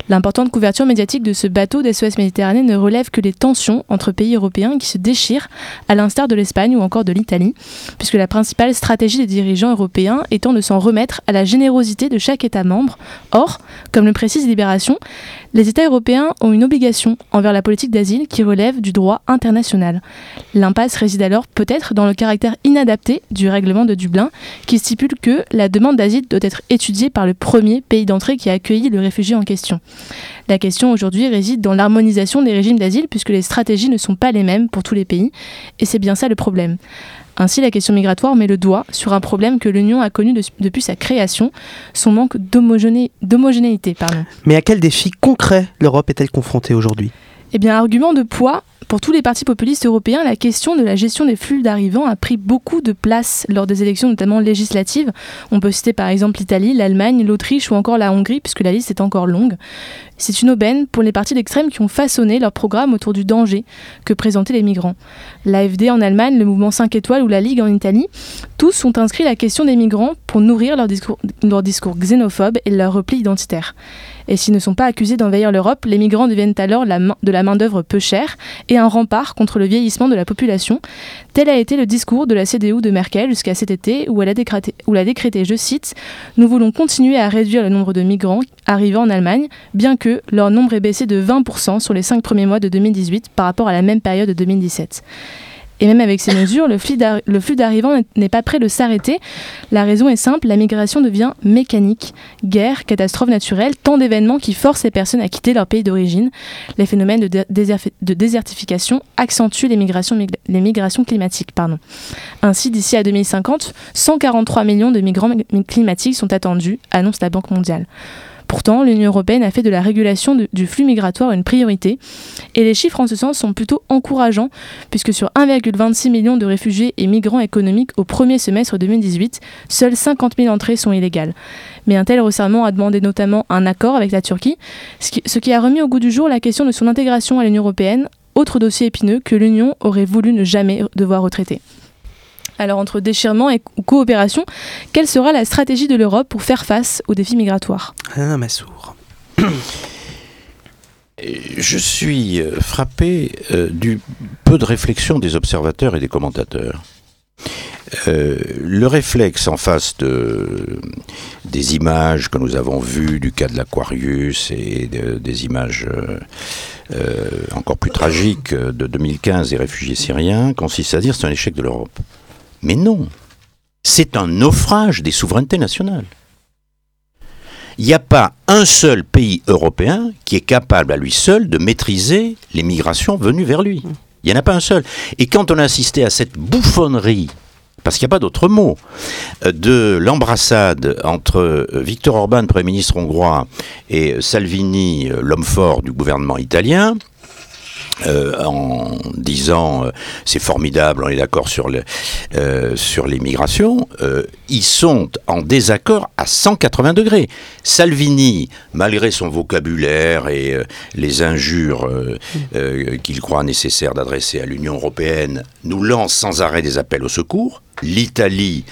S10: L'importante couverture médiatique de ce bateau d'SOS Méditerranée ne relève que les tensions entre pays européens qui se déchirent, à l'instar de l'Espagne ou encore de l'Italie, puisque la principale stratégie des dirigeants européens étant de s'en remettre à la générosité de chaque État membre. Or, comme le précise Libération, les États européens ont une obligation envers la politique d'asile qui relève du droit international. L'impasse réside alors peut-être dans le caractère inadapté du règlement de Dublin, qui stipule que la demande d'asile doit être étudiée par le premier pays d'entrée qui a accueilli le réfugié en question. La question aujourd'hui réside dans l'harmonisation des régimes d'asile, puisque les stratégies ne sont pas les mêmes pour tous les pays, et c'est bien ça le problème. Ainsi, la question migratoire met le doigt sur un problème que l'Union a connu depuis sa création, son manque d'homogénéité.
S1: Mais à quel défi concret l'Europe est-elle confrontée aujourd'hui?
S10: Eh bien, argument de poids, pour tous les partis populistes européens, la question de la gestion des flux d'arrivants a pris beaucoup de place lors des élections, notamment législatives. On peut citer par exemple l'Italie, l'Allemagne, l'Autriche ou encore la Hongrie, puisque la liste est encore longue. C'est une aubaine pour les partis d'extrême qui ont façonné leur programme autour du danger que présentaient les migrants. L'AFD en Allemagne, le mouvement 5 étoiles ou la Ligue en Italie, tous ont inscrit la question des migrants pour nourrir leur discours, leur discours xénophobe et leur repli identitaire. Et s'ils ne sont pas accusés d'envahir l'Europe, les migrants deviennent alors de la main-d'œuvre peu chère et un rempart contre le vieillissement de la population. Tel a été le discours de la CDU de Merkel jusqu'à cet été, où elle, a décrété, où elle a décrété, je cite, Nous voulons continuer à réduire le nombre de migrants arrivant en Allemagne, bien que leur nombre ait baissé de 20% sur les cinq premiers mois de 2018 par rapport à la même période de 2017. Et même avec ces mesures, le flux d'arrivants n'est pas prêt de s'arrêter. La raison est simple, la migration devient mécanique. Guerre, catastrophe naturelle, tant d'événements qui forcent les personnes à quitter leur pays d'origine. Les phénomènes de, désertification accentuent les migrations, climatiques. Ainsi, d'ici à 2050, 143 millions de migrants climatiques sont attendus, annonce la Banque mondiale. Pourtant, l'Union européenne a fait de la régulation du flux migratoire une priorité, et les chiffres en ce sens sont plutôt encourageants, puisque sur 1,26 million de réfugiés et migrants économiques au premier semestre 2018, seules 50 000 entrées sont illégales. Mais un tel resserrement a demandé notamment un accord avec la Turquie, ce qui a remis au goût du jour la question de son intégration à l'Union européenne, autre dossier épineux que l'Union aurait voulu ne jamais devoir retraiter. Alors entre déchirement et coopération, quelle sera la stratégie de l'Europe pour faire face aux défis migratoires?
S1: Ah, Massour.
S3: Je suis euh, frappé euh, du peu de réflexion des observateurs et des commentateurs. Euh, le réflexe en face de, des images que nous avons vues du cas de l'Aquarius et des images encore plus tragiques de 2015 des réfugiés syriens consiste à dire c'est un échec de l'Europe. Mais non, c'est un naufrage des souverainetés nationales. Il n'y a pas un seul pays européen qui est capable à lui seul de maîtriser les migrations venues vers lui. Il n'y en a pas un seul. Et quand on a assisté à cette bouffonnerie, parce qu'il n'y a pas d'autre mot, de l'embrassade entre Viktor Orban, Premier ministre hongrois, et Salvini, l'homme fort du gouvernement italien, euh, en disant euh, c'est formidable, on est d'accord sur, le, euh, sur les ils sont en désaccord à 180 degrés. Salvini, malgré son vocabulaire et les injures qu'il croit nécessaire d'adresser à l'Union européenne, nous lance sans arrêt des appels au secours. L'Italie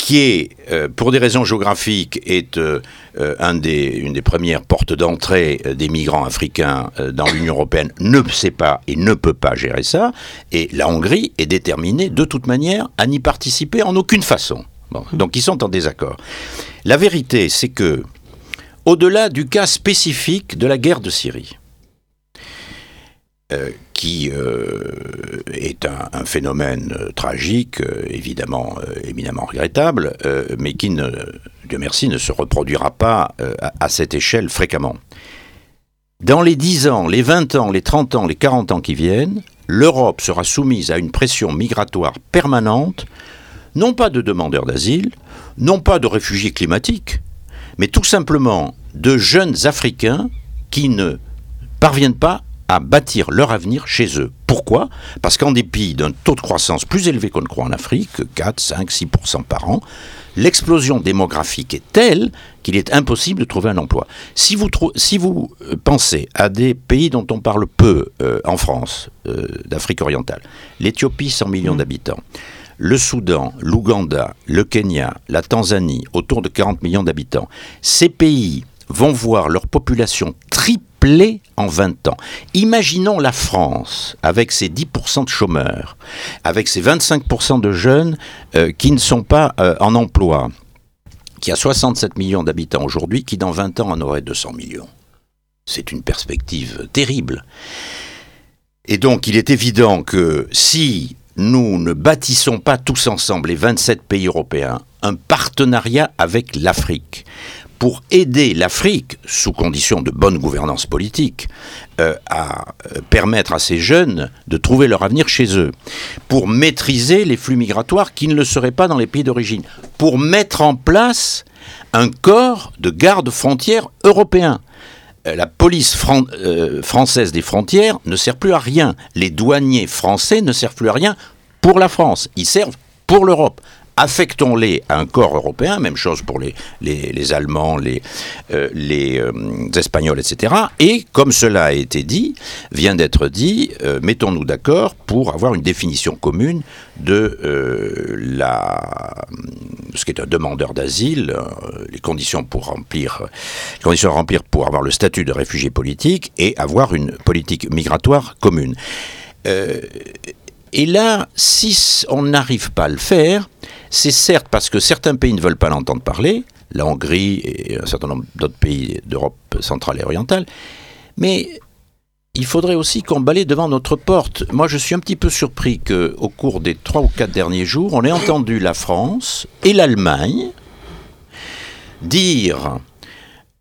S3: qui est, euh, pour des raisons géographiques, est euh, euh, un des, une des premières portes d'entrée des migrants africains dans l'Union européenne, ne sait pas et ne peut pas gérer ça. Et la Hongrie est déterminée, de toute manière, à n'y participer en aucune façon. donc ils sont en désaccord. La vérité, c'est que, au-delà du cas spécifique de la guerre de Syrie, qui est un, phénomène tragique, évidemment éminemment regrettable, mais qui, ne, Dieu merci, ne se reproduira pas à, à, cette échelle fréquemment. Dans les 10 ans, les 20 ans, les 30 ans, les 40 ans qui viennent, l'Europe sera soumise à une pression migratoire permanente, non pas de demandeurs d'asile, non pas de réfugiés climatiques, mais tout simplement de jeunes Africains qui ne parviennent pas à bâtir leur avenir chez eux. Pourquoi? Parce qu'en dépit d'un taux de croissance plus élevé qu'on ne croit en Afrique, 4, 5, 6% par an, l'explosion démographique est telle qu'il est impossible de trouver un emploi. Si vous, si vous euh, pensez à des pays dont on parle peu euh, en France, euh, d'Afrique orientale, l'Éthiopie, 100 millions mmh. d'habitants, le Soudan, l'Ouganda, le Kenya, la Tanzanie, autour de 40 millions d'habitants, ces pays vont voir leur population tripler en 20 ans. Imaginons la France avec ses 10% de chômeurs, avec ses 25% de jeunes euh, qui ne sont pas euh, en emploi, qui a 67 millions d'habitants aujourd'hui, qui dans 20 ans en aurait 200 millions. C'est une perspective terrible. Et donc il est évident que si nous ne bâtissons pas tous ensemble, les 27 pays européens, un partenariat avec l'Afrique, pour aider l'Afrique, sous condition de bonne gouvernance politique, euh, à euh, permettre à ces jeunes de trouver leur avenir chez eux, pour maîtriser les flux migratoires qui ne le seraient pas dans les pays d'origine, pour mettre en place un corps de garde frontières européen. Euh, la police française des frontières ne sert plus à rien. Les douaniers français ne servent plus à rien pour la France. Ils servent pour l'Europe affectons-les à un corps européen, même chose pour les, Allemands, les, euh, euh, Espagnols, etc. Et comme cela a été dit, vient d'être dit, euh, mettons-nous d'accord pour avoir une définition commune de ce qui est un demandeur d'asile, les conditions pour remplir, les conditions à remplir pour avoir le statut de réfugié politique et avoir une politique migratoire commune. et là, si on n'arrive pas à le faire, c'est certes parce que certains pays ne veulent pas l'entendre parler, la Hongrie et un certain nombre d'autres pays d'Europe centrale et orientale, mais il faudrait aussi qu'on balaye devant notre porte. Moi, je suis un petit peu surpris qu'au cours des trois ou quatre derniers jours, on ait entendu la France et l'Allemagne dire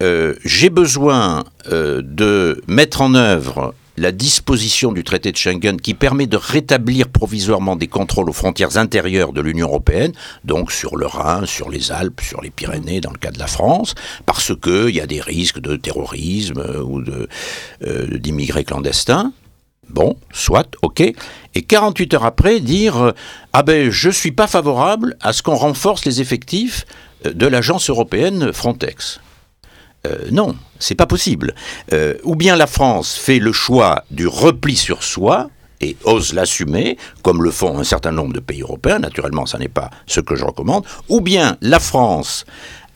S3: euh, j'ai besoin euh, de mettre en œuvre la disposition du traité de Schengen qui permet de rétablir provisoirement des contrôles aux frontières intérieures de l'Union européenne, donc sur le Rhin, sur les Alpes, sur les Pyrénées, dans le cas de la France, parce qu'il y a des risques de terrorisme euh, ou euh, d'immigrés clandestins. Bon, soit, ok. Et 48 heures après, dire euh, Ah ben, je ne suis pas favorable à ce qu'on renforce les effectifs de l'agence européenne Frontex. Euh, non, c'est pas possible. Euh, ou bien la France fait le choix du repli sur soi et ose l'assumer, comme le font un certain nombre de pays européens, naturellement ça n'est pas ce que je recommande, ou bien la France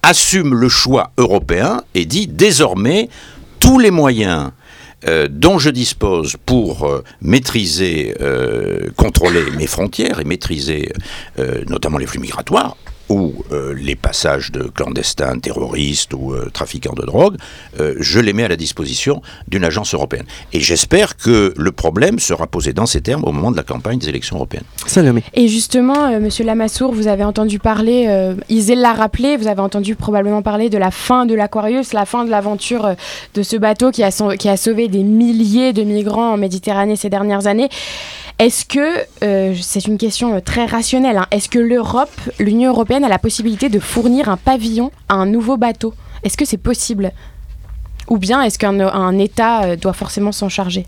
S3: assume le choix européen et dit désormais tous les moyens euh, dont je dispose pour maîtriser, contrôler mes frontières et maîtriser notamment les flux migratoires, ou euh, les passages de clandestins, terroristes ou euh, trafiquants de drogue, euh, je les mets à la disposition d'une agence européenne. Et j'espère que le problème sera posé dans ces termes au moment de la campagne des élections européennes.
S4: Et justement, Monsieur Lamassoure, vous avez entendu parler, Isel l'a rappelé, vous avez entendu probablement parler de la fin de l'Aquarius, la fin de l'aventure de ce bateau qui a, qui a sauvé des milliers de migrants en Méditerranée ces dernières années. Est-ce que, euh, c'est une question très rationnelle, hein, est-ce que l'Europe, l'Union européenne a la possibilité de fournir un pavillon à un nouveau bateau Est-ce que c'est possible? Ou bien est-ce qu'un État euh, doit forcément s'en charger?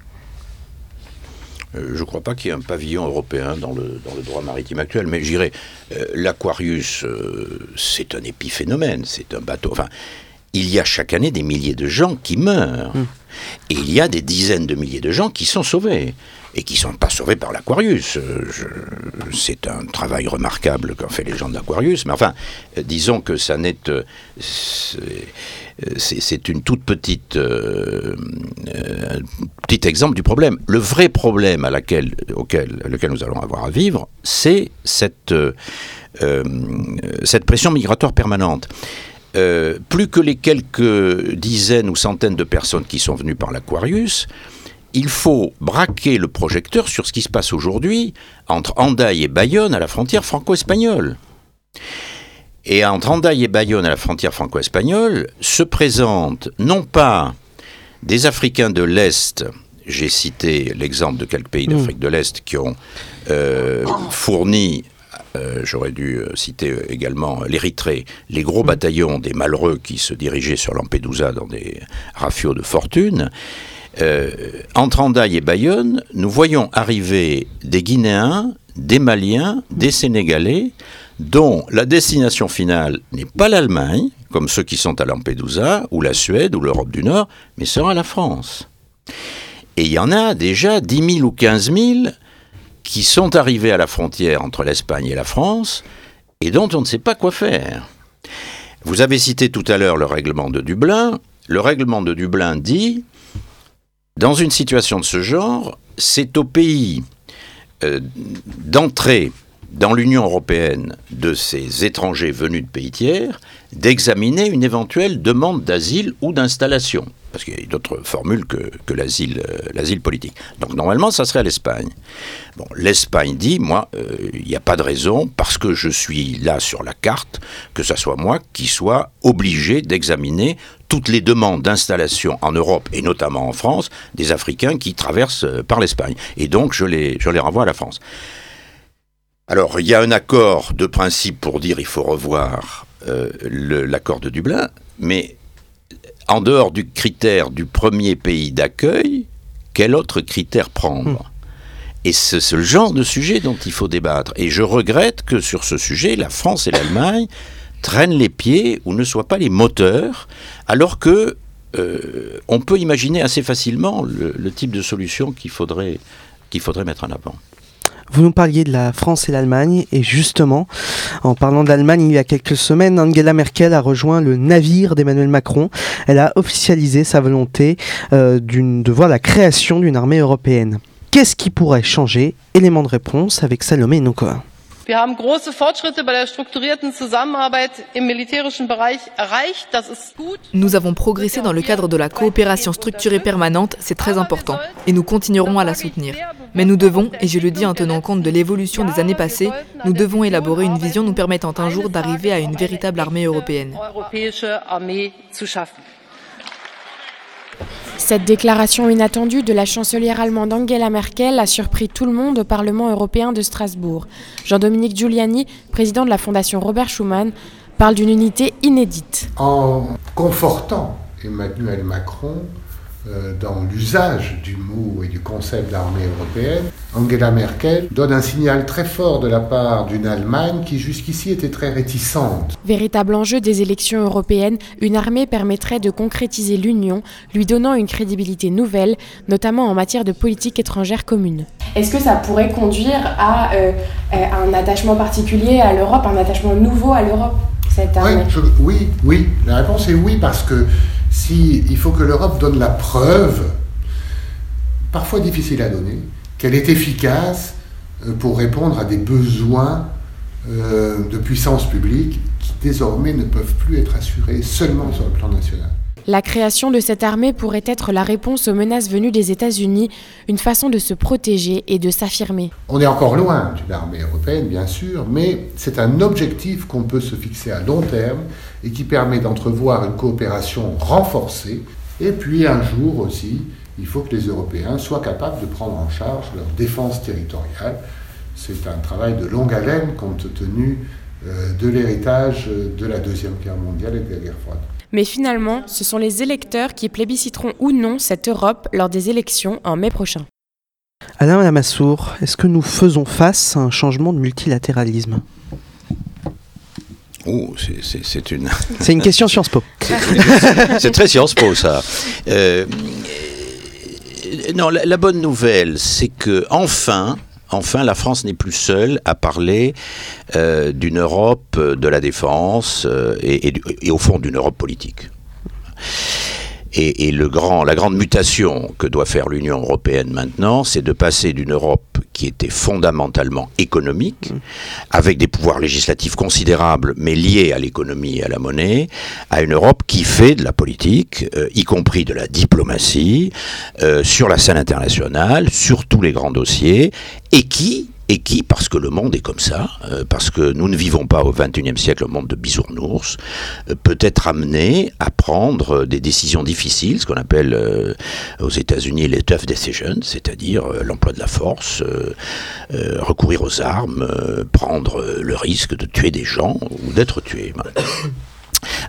S3: Je ne crois pas qu'il y ait un pavillon européen dans le, dans le droit maritime actuel, mais j'irais, l'Aquarius, c'est un épiphénomène, c'est un bateau. Enfin, il y a chaque année des milliers de gens qui meurent. Hum. Et il y a des dizaines de milliers de gens qui sont sauvés et qui ne sont pas sauvés par l'Aquarius. Euh, c'est un travail remarquable qu'ont fait les gens de l'Aquarius, mais enfin, euh, disons que ça n'est. Euh, c'est une toute petite petit exemple du problème. Le vrai problème à laquelle, auquel, lequel nous allons avoir à vivre, c'est cette, cette pression migratoire permanente. plus que les quelques dizaines ou centaines de personnes qui sont venues par l'Aquarius, il faut braquer le projecteur sur ce qui se passe aujourd'hui entre Andaille et Bayonne à la frontière franco-espagnole. Et entre Andaille et Bayonne à la frontière franco-espagnole se présentent non pas des Africains de l'Est, j'ai cité l'exemple de quelques pays d'Afrique de l'Est qui ont euh, fourni euh, j'aurais dû euh, citer également l'Érythrée, les gros bataillons des malheureux qui se dirigeaient sur Lampedusa dans des rafios de fortune. Entre Andaille et Bayonne, nous voyons arriver des Guinéens, des Maliens, des Sénégalais, dont la destination finale n'est pas l'Allemagne, comme ceux qui sont à Lampedusa, ou la Suède, ou l'Europe du Nord, mais sera la France. Et il y en a déjà 10 000 ou 15 000 qui sont arrivés à la frontière entre l'Espagne et la France et dont on ne sait pas quoi faire. Vous avez cité tout à l'heure le règlement de Dublin. Le règlement de Dublin dit, dans une situation de ce genre, c'est au pays euh, d'entrée dans l'Union européenne de ces étrangers venus de pays tiers d'examiner une éventuelle demande d'asile ou d'installation. Parce qu'il y a d'autres formules que, que l'asile, euh, politique. Donc normalement, ça serait à l'Espagne. Bon, l'Espagne dit, moi, euh, il n'y a pas de raison, parce que je suis là sur la carte, que ce soit moi qui soit obligé d'examiner toutes les demandes d'installation en Europe, et notamment en France, des Africains qui traversent euh, par l'Espagne. Et donc, je les, renvoie à la France. Alors, il y a un accord de principe pour dire il faut revoir l'accord de Dublin, mais en dehors du critère du premier pays d'accueil, quel autre critère prendre hmm. Et c'est le genre de sujet dont il faut débattre. Et je regrette que sur ce sujet, la France et l'Allemagne traînent les pieds ou ne soient pas les moteurs, alors que euh, on peut imaginer assez facilement le, le type de solution qu'il faudrait, qu'il faudrait mettre en avant.
S1: Vous nous parliez de la France et l'Allemagne, et justement, en parlant d'Allemagne, il y a quelques semaines, Angela Merkel a rejoint le navire d'Emmanuel Macron. Elle a officialisé sa volonté euh, de voir la création d'une armée européenne. Qu'est-ce qui pourrait changer? Élément de réponse avec Salomé Nokoa.
S11: Wir haben große Fortschritte bei der strukturierten Zusammenarbeit im militärischen Bereich erreicht. Das ist gut.
S12: Nous avons progressé dans le cadre de la coopération structurée permanente, c'est très important, et nous continuerons à la soutenir. Mais nous devons, et je le dis en tenant compte de l'évolution des années passées, nous devons élaborer une vision nous permettant un jour d'arriver à une véritable armée européenne.
S4: Cette déclaration inattendue de la chancelière allemande Angela Merkel a surpris tout le monde au Parlement européen de Strasbourg. Jean-Dominique Giuliani, président de la Fondation Robert Schuman, parle d'une unité inédite.
S13: En confortant Emmanuel Macron, dans l'usage du mot et du concept d'armée européenne, Angela Merkel donne un signal très fort de la part d'une Allemagne qui jusqu'ici était très réticente.
S4: Véritable enjeu des élections européennes, une armée permettrait de concrétiser l'Union, lui donnant une crédibilité nouvelle, notamment en matière de politique étrangère commune. Est-ce que ça pourrait conduire à euh, euh, un attachement particulier à l'Europe, un attachement nouveau à l'Europe cette
S13: armée? oui, oui, la réponse est oui parce que si il faut que l'Europe donne la preuve, parfois difficile à donner, qu'elle est efficace euh, pour répondre à des besoins euh, de puissance publique qui désormais ne peuvent plus être assurés seulement sur le plan national.
S4: La création de cette armée pourrait être la réponse aux menaces venues des États-Unis, une façon de se protéger et de s'affirmer.
S13: On est encore loin d'une armée européenne, bien sûr, mais c'est un objectif qu'on peut se fixer à long terme et qui permet d'entrevoir une coopération renforcée. Et puis un jour aussi, il faut que les Européens soient capables de prendre en charge leur défense territoriale. C'est un travail de longue haleine compte tenu euh, de l'héritage de la Deuxième Guerre mondiale et de la guerre froide.
S4: Mais finalement, ce sont les électeurs qui plébisciteront ou non cette Europe lors des élections en mai prochain.
S1: Alain Lamassoure, est-ce que nous faisons face à un changement de multilatéralisme?
S3: Oh, c'est une.
S1: C'est une question Sciences Po.
S3: c'est très Sciences Po, ça. Euh, non, la, la, bonne nouvelle, c'est que enfin, Enfin, la France n'est plus seule à parler euh, d'une Europe de la défense euh, et, au fond d'une Europe politique. Et, le grand, la grande mutation que doit faire l'Union européenne maintenant, c'est de passer d'une Europe qui était fondamentalement économique, avec des pouvoirs législatifs considérables, mais liés à l'économie et à la monnaie, à une Europe qui fait de la politique, euh, y compris de la diplomatie, euh, sur la scène internationale, sur tous les grands dossiers, et qui, et qui, parce que le monde est comme ça, euh, parce que nous ne vivons pas au XXIe siècle au monde de bisounours, euh, peut être amené à prendre euh, des décisions difficiles, ce qu'on appelle aux États-Unis les tough decisions, c'est-à-dire l'emploi de la force, recourir aux armes, prendre le risque de tuer des gens ou d'être tué.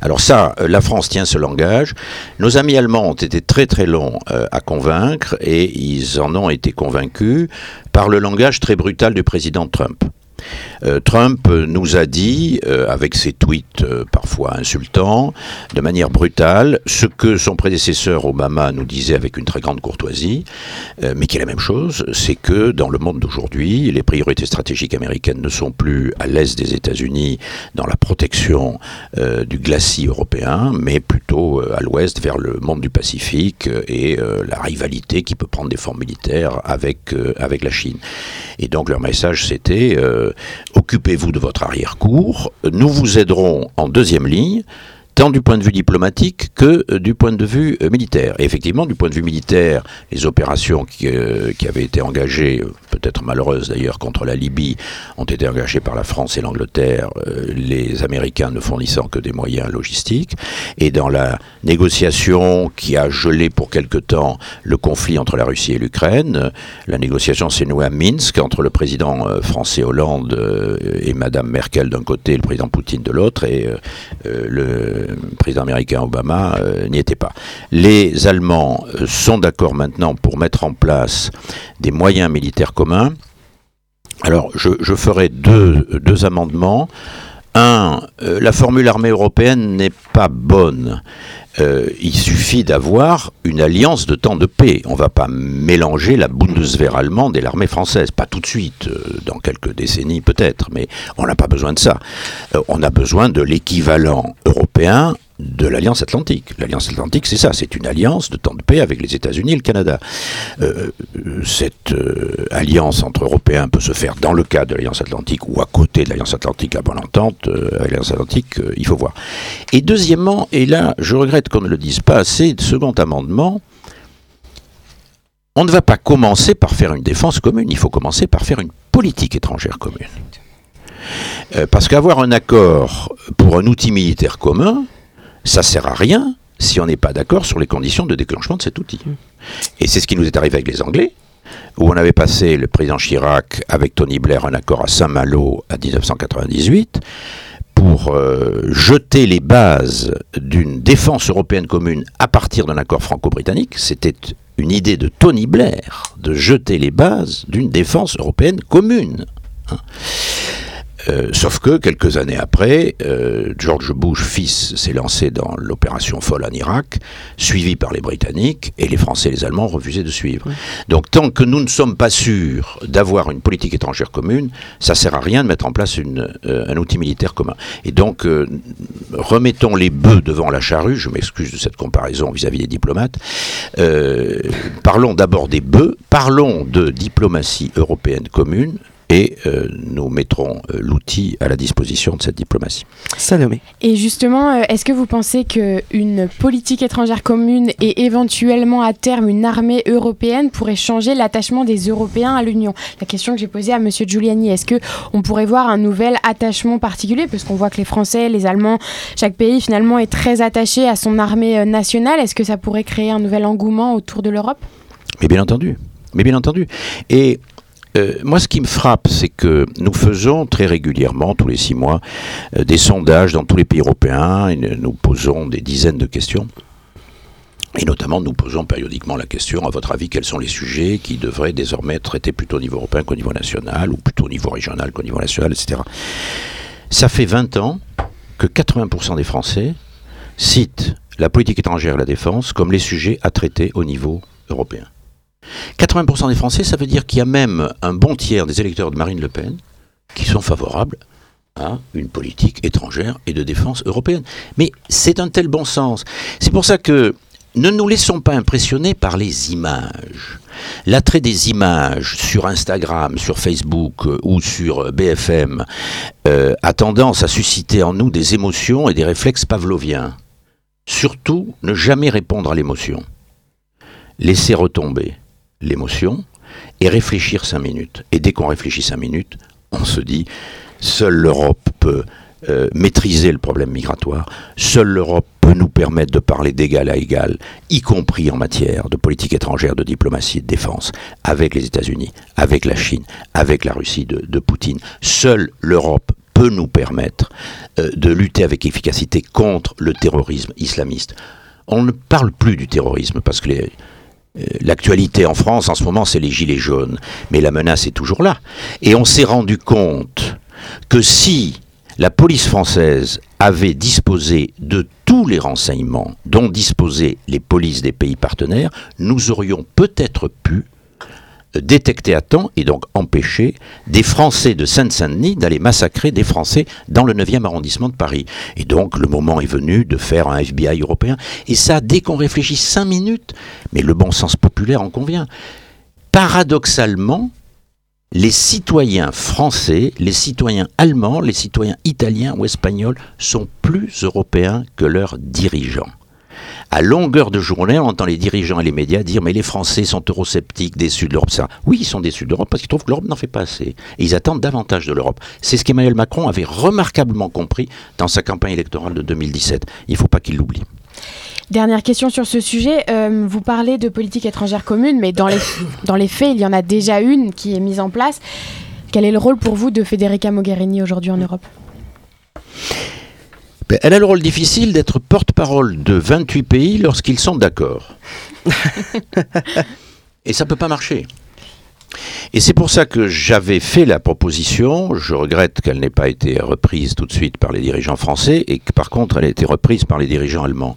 S3: Alors ça, euh, la France tient ce langage. Nos amis allemands ont été très très longs euh, à convaincre et ils en ont été convaincus par le langage très brutal du président Trump. Euh, Trump nous a dit, euh, avec ses tweets euh, parfois insultants, de manière brutale, ce que son prédécesseur Obama nous disait avec une très grande courtoisie, mais qui est la même chose, c'est que dans le monde d'aujourd'hui, les priorités stratégiques américaines ne sont plus à l'est des États-Unis dans la protection du glacis européen, mais plutôt à l'ouest vers le monde du Pacifique et la rivalité qui peut prendre des formes militaires avec, avec la Chine. Et donc leur message c'était occupez-vous de votre arrière-cour, nous vous aiderons en deuxième ligne tant du point de vue diplomatique que euh, du point de vue euh, militaire. Et effectivement, du point de vue militaire, les opérations qui, euh, avaient été engagées, peut-être malheureuses d'ailleurs, contre la Libye, ont été engagées par la France et l'Angleterre, euh, les Américains ne fournissant que des moyens logistiques. Et dans la négociation qui a gelé pour quelque temps le conflit entre la Russie et l'Ukraine, la négociation s'est nouée à Minsk entre le président euh, français Hollande euh, et Madame Merkel d'un côté, le président Poutine de l'autre, et le président américain Obama n'y était pas. Les Allemands sont d'accord maintenant pour mettre en place des moyens militaires communs. Alors, je, ferai deux, amendements. Un, euh, la formule armée européenne n'est pas bonne. Euh, il suffit d'avoir une alliance de temps de paix. On ne va pas mélanger la Bundeswehr allemande et l'armée française. Pas tout de suite, euh, dans quelques décennies peut-être, mais on n'a pas besoin de ça. On a besoin de l'équivalent européen de l'Alliance Atlantique. L'Alliance Atlantique, c'est ça, c'est une alliance de temps de paix avec les États-Unis et le Canada. Euh, cette euh, alliance entre Européens peut se faire dans le cadre de l'Alliance Atlantique ou à côté de l'Alliance Atlantique à bonne entente. Euh, l'Alliance Atlantique, euh, il faut voir. Et deuxièmement, et là, je regrette qu'on ne le dise pas assez, second amendement, on ne va pas commencer par faire une défense commune, il faut commencer par faire une politique étrangère commune. Euh, parce qu'avoir un accord pour un outil militaire commun, ça sert à rien si on n'est pas d'accord sur les conditions de déclenchement de cet outil. Et c'est ce qui nous est arrivé avec les Anglais, où on avait passé, le président Chirac, avec Tony Blair, un accord à Saint-Malo à 1998, pour euh, jeter les bases d'une défense européenne commune à partir d'un accord franco-britannique. C'était une idée de Tony Blair, de jeter les bases d'une défense européenne commune. hein. Euh, sauf que quelques années après, euh, George Bush fils s'est lancé dans l'opération folle en Irak, suivi par les Britanniques, et les Français et les Allemands refusaient de suivre. Donc tant que nous ne sommes pas sûrs d'avoir une politique étrangère commune, ça sert à rien de mettre en place une, euh, un outil militaire commun. Et donc remettons les bœufs devant la charrue, je m'excuse de cette comparaison vis-à-vis des diplomates, parlons d'abord des bœufs, parlons de diplomatie européenne commune, et euh, nous mettrons euh, l'outil à la disposition de cette diplomatie.
S1: Salomé.
S4: Et justement, euh, est-ce que vous pensez qu'une politique étrangère commune et éventuellement à terme une armée européenne pourrait changer l'attachement des Européens à l'Union? La question que j'ai posée à Monsieur Giuliani, est-ce que on pourrait voir un nouvel attachement particulier? Parce qu'on voit que les Français, les Allemands, chaque pays finalement est très attaché à son armée euh, nationale. Est-ce que ça pourrait créer un nouvel engouement autour de l'Europe?
S3: Mais bien entendu, mais bien entendu. Et euh, moi, ce qui me frappe, c'est que nous faisons très régulièrement, tous les six mois, euh, des sondages dans tous les pays européens. Et nous posons des dizaines de questions. Et notamment, nous posons périodiquement la question, à votre avis, quels sont les sujets qui devraient désormais être traités plutôt au niveau européen qu'au niveau national, ou plutôt au niveau régional qu'au niveau national, etc. Ça fait 20 ans que 80% des Français citent la politique étrangère et la défense comme les sujets à traiter au niveau européen. 80% des Français, ça veut dire qu'il y a même un bon tiers des électeurs de Marine Le Pen qui sont favorables à une politique étrangère et de défense européenne. Mais c'est un tel bon sens. C'est pour ça que ne nous laissons pas impressionner par les images. L'attrait des images sur Instagram, sur Facebook euh, ou sur euh, BFM euh, a tendance à susciter en nous des émotions et des réflexes pavloviens. Surtout, ne jamais répondre à l'émotion. Laisser retomber l'émotion et réfléchir cinq minutes. Et dès qu'on réfléchit cinq minutes, on se dit, seule l'Europe peut euh, maîtriser le problème migratoire. Seule l'Europe peut nous permettre de parler d'égal à égal, y compris en matière de politique étrangère, de diplomatie, de défense, avec les États-Unis, avec la Chine, avec la Russie de, Poutine. Seule l'Europe peut nous permettre euh, de lutter avec efficacité contre le terrorisme islamiste. On ne parle plus du terrorisme parce que euh, L'actualité en France en ce moment, c'est les gilets jaunes. Mais la menace est toujours là. Et on s'est rendu compte que si la police française avait disposé de tous les renseignements dont disposaient les polices des pays partenaires, nous aurions peut-être pu détecter à temps et donc empêcher des Français de Seine-Saint-Denis d'aller massacrer des Français dans le 9e arrondissement de Paris. Et donc le moment est venu de faire un FBI européen. Et ça, dès qu'on réfléchit cinq minutes, mais le bon sens populaire en convient. Paradoxalement, les citoyens français, les citoyens allemands, les citoyens italiens ou espagnols sont plus européens que leurs dirigeants. À longueur de journée, on entend les dirigeants et les médias dire mais les Français sont eurosceptiques, déçus de l'Europe. Oui, ils sont déçus de l'Europe parce qu'ils trouvent que l'Europe n'en fait pas assez. Ils attendent davantage de l'Europe. C'est ce qu'Emmanuel Macron avait remarquablement compris dans sa campagne électorale de 2017. Il ne faut pas qu'il l'oublie.
S4: Dernière question sur ce sujet. Euh, vous parlez de politique étrangère commune, mais dans les, dans les faits, il y en a déjà une qui est mise en place. Quel est le rôle pour vous de Federica Mogherini aujourd'hui en Europe?
S3: Elle a le rôle difficile d'être porte-parole de 28 pays lorsqu'ils sont d'accord. Et ça ne peut pas marcher. Et c'est pour ça que j'avais fait la proposition, je regrette qu'elle n'ait pas été reprise tout de suite par les dirigeants français et que par contre elle ait été reprise par les dirigeants allemands,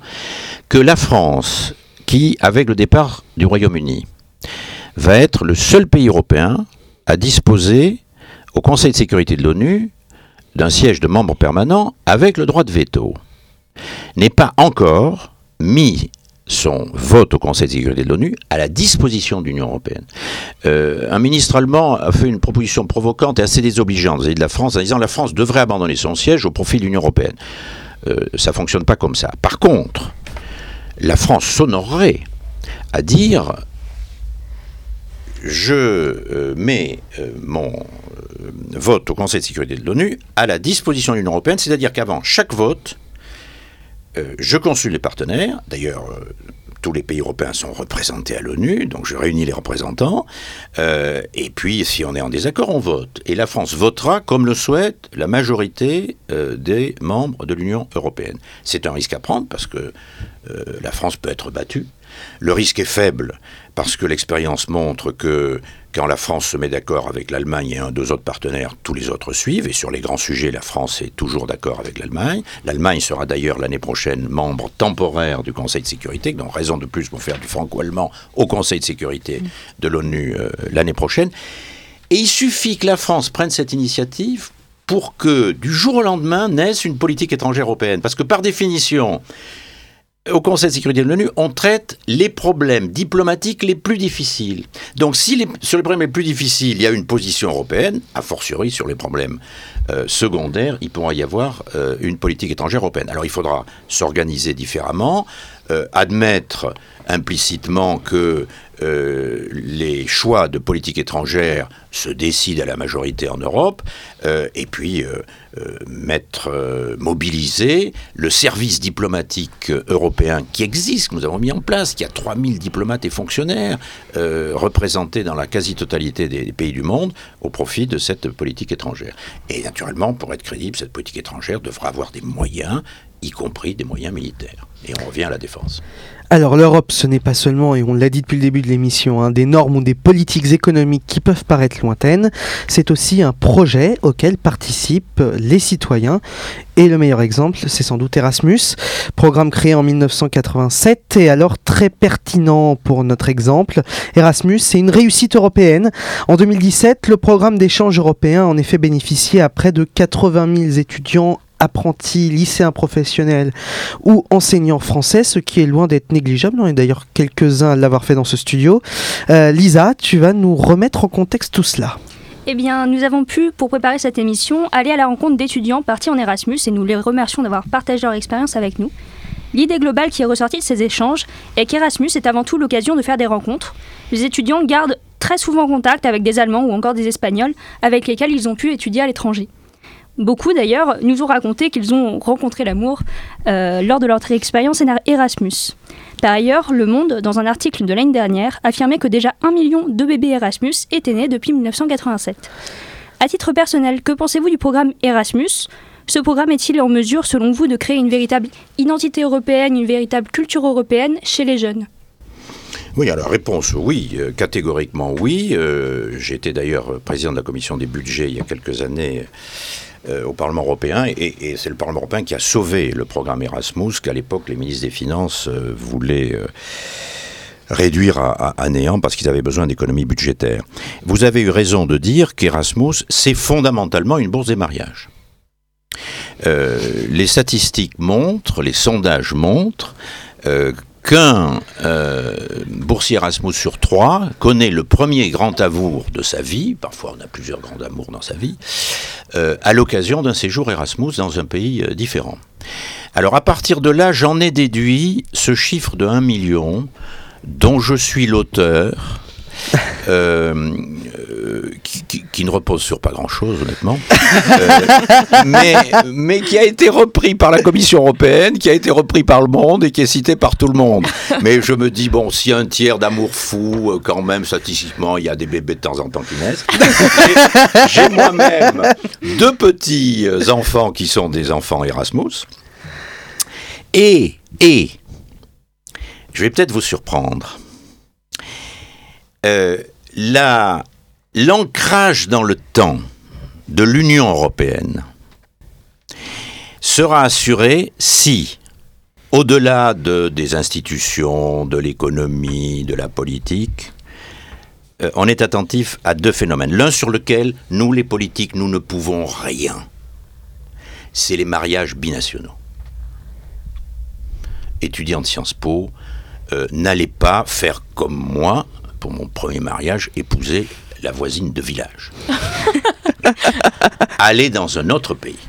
S3: que la France, qui, avec le départ du Royaume-Uni, va être le seul pays européen à disposer au Conseil de sécurité de l'ONU d'un siège de membre permanent avec le droit de veto, n'est pas encore mis son vote au Conseil de sécurité de l'ONU à la disposition de l'Union européenne. Euh, un ministre allemand a fait une proposition provocante et assez désobligeante vis de la France en disant la France devrait abandonner son siège au profit de l'Union européenne. Euh, ça ne fonctionne pas comme ça. Par contre, la France s'honorerait à dire je euh, mets mon vote au Conseil de sécurité de l'ONU à la disposition de l'Union européenne, c'est-à-dire qu'avant chaque vote, euh, je consulte les partenaires. D'ailleurs, euh, tous les pays européens sont représentés à l'ONU, donc je réunis les représentants. Euh, et puis, si on est en désaccord, on vote. Et la France votera comme le souhaite la majorité des membres de l'Union européenne. C'est un risque à prendre parce que la France peut être battue. Le risque est faible parce que l'expérience montre que quand la France se met d'accord avec l'Allemagne et un deux autres partenaires, tous les autres suivent. Et sur les grands sujets, la France est toujours d'accord avec l'Allemagne. L'Allemagne sera d'ailleurs l'année prochaine membre temporaire du Conseil de sécurité, donc raison de plus pour faire du franco-allemand au Conseil de sécurité de l'ONU euh, l'année prochaine. Et il suffit que la France prenne cette initiative pour que du jour au lendemain naisse une politique étrangère européenne. Parce que par définition, au Conseil de sécurité de l'ONU, on traite les problèmes diplomatiques les plus difficiles. Donc, si sur les problèmes les plus difficiles, il y a une position européenne, a fortiori sur les problèmes euh, secondaires, il pourra y avoir euh, une politique étrangère européenne. Alors, il faudra s'organiser différemment, euh, admettre implicitement que euh, les choix de politique étrangère se décident à la majorité en Europe, euh, et puis euh, mettre, mobiliser le service diplomatique européen qui existe, que nous avons mis en place, qui a 3000 diplomates et fonctionnaires représentés dans la quasi-totalité des, pays du monde au profit de cette politique étrangère. Et naturellement, pour être crédible, cette politique étrangère devra avoir des moyens, y compris des moyens militaires. Et on revient à la défense.
S1: Alors l'Europe, ce n'est pas seulement, et on l'a dit depuis le début de l'émission, hein, des normes ou des politiques économiques qui peuvent paraître lointaines, c'est aussi un projet auquel participent les citoyens. Et le meilleur exemple, c'est sans doute Erasmus, programme créé en 1987 et alors très pertinent pour notre exemple. Erasmus, c'est une réussite européenne. En 2017, le programme d'échange européen a en effet bénéficié à près de 80 000 étudiants apprentis, lycéens professionnels ou enseignants français, ce qui est loin d'être négligeable. On est d'ailleurs quelques-uns à l'avoir fait dans ce studio. Euh, Lisa, tu vas nous remettre en contexte tout cela.
S2: Eh bien, nous avons pu, pour préparer cette émission, aller à la rencontre d'étudiants partis en Erasmus et nous les remercions d'avoir partagé leur expérience avec nous. L'idée globale qui est ressortie de ces échanges est qu'Erasmus est avant tout l'occasion de faire des rencontres. Les étudiants gardent très souvent contact avec des Allemands ou encore des Espagnols avec lesquels ils ont pu étudier à l'étranger. Beaucoup d'ailleurs nous ont raconté qu'ils ont rencontré l'amour euh, lors de leur expérience Erasmus. Par ailleurs, Le Monde, dans un article de l'année dernière, affirmait que déjà un million de bébés Erasmus étaient nés depuis 1987. À titre personnel, que pensez-vous du programme Erasmus? Ce programme est-il en mesure, selon vous, de créer une véritable identité européenne, une véritable culture européenne chez les jeunes?
S3: Oui, alors réponse oui, euh, catégoriquement oui. Euh, j'étais d'ailleurs président de la commission des budgets il y a quelques années euh, au Parlement européen, et, c'est le Parlement européen qui a sauvé le programme Erasmus, qu'à l'époque les ministres des Finances euh, voulaient euh, réduire à, néant parce qu'ils avaient besoin d'économies budgétaires. Vous avez eu raison de dire qu'Erasmus, c'est fondamentalement une bourse des mariages. les statistiques montrent, les sondages montrent qu'un euh, boursier Erasmus sur trois connaît le premier grand amour de sa vie, parfois on a plusieurs grands amours dans sa vie, euh, à l'occasion d'un séjour Erasmus dans un pays euh, différent. Alors à partir de là, j'en ai déduit ce chiffre de 1 million dont je suis l'auteur. Qui, ne repose sur pas grand-chose, honnêtement, euh, mais, qui a été repris par la Commission européenne, qui a été repris par le monde et qui est cité par tout le monde. Mais je me dis, bon, si un tiers d'amour fou, euh, quand même, statistiquement, il y a des bébés de temps en temps qui naissent. J'ai moi-même deux petits euh, enfants qui sont des enfants Erasmus. Et, et, je vais peut-être vous surprendre. Euh, la l'ancrage dans le temps de l'Union européenne sera assuré si, au-delà de, des institutions, de l'économie, de la politique, euh, on est attentif à deux phénomènes. L'un sur lequel nous, les politiques, nous ne pouvons rien. C'est les mariages binationaux. Étudiant de Sciences Po, euh, n'allez pas faire comme moi, pour mon premier mariage, épouser la voisine de village. Allez dans un autre pays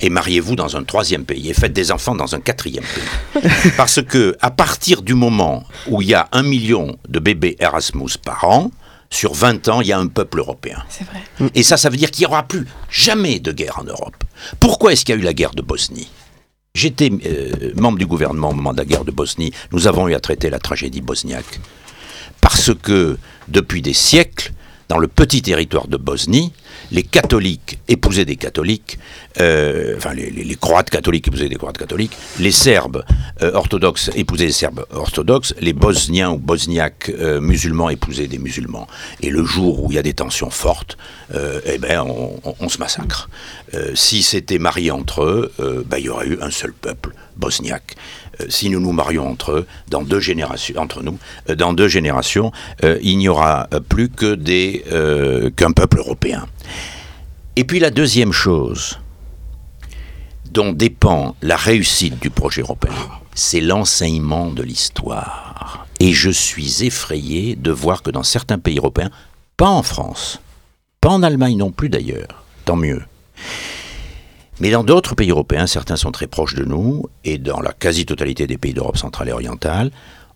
S3: et mariez-vous dans un troisième pays et faites des enfants dans un quatrième pays. Parce que à partir du moment où il y a un million de bébés Erasmus par an, sur 20 ans, il y a un peuple européen.
S4: C'est vrai.
S3: Et ça, ça veut dire qu'il n'y aura plus jamais de guerre en Europe. Pourquoi est-ce qu'il y a eu la guerre de Bosnie? J'étais euh, membre du gouvernement au moment de la guerre de Bosnie. Nous avons eu à traiter la tragédie bosniaque. Parce que, depuis des siècles, dans le petit territoire de Bosnie, les catholiques épousaient des catholiques, euh, enfin les, croates catholiques épousaient des croates catholiques, les serbes euh, orthodoxes épousaient des serbes orthodoxes, les bosniens ou bosniaques euh, musulmans épousaient des musulmans. Et le jour où il y a des tensions fortes, eh ben on, se massacre. si c'était marié entre eux, ben, il y aurait eu un seul peuple bosniaque. Euh, si nous nous marions entre eux, dans deux générations, entre nous, euh, dans deux générations, euh, il n'y aura plus que des qu'un peuple européen. Et puis la deuxième chose dont dépend la réussite du projet européen, c'est l'enseignement de l'histoire. Et je suis effrayé de voir que dans certains pays européens, pas en France, pas en Allemagne non plus d'ailleurs, tant mieux, mais dans d'autres pays européens, certains sont très proches de nous, et dans la quasi-totalité des pays d'Europe centrale et orientale,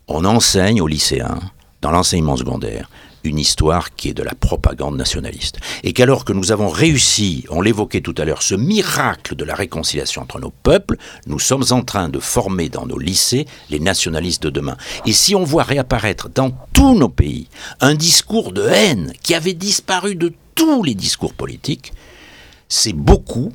S3: on enseigne aux lycéens, dans l'enseignement secondaire, une histoire qui est de la propagande nationaliste. Et qu'alors que nous avons réussi, on l'évoquait tout à l'heure, ce miracle de la réconciliation entre nos peuples, nous sommes en train de former dans nos lycées les nationalistes de demain. Et si on voit réapparaître dans tous nos pays un discours de haine qui avait disparu de tous les discours politiques, c'est beaucoup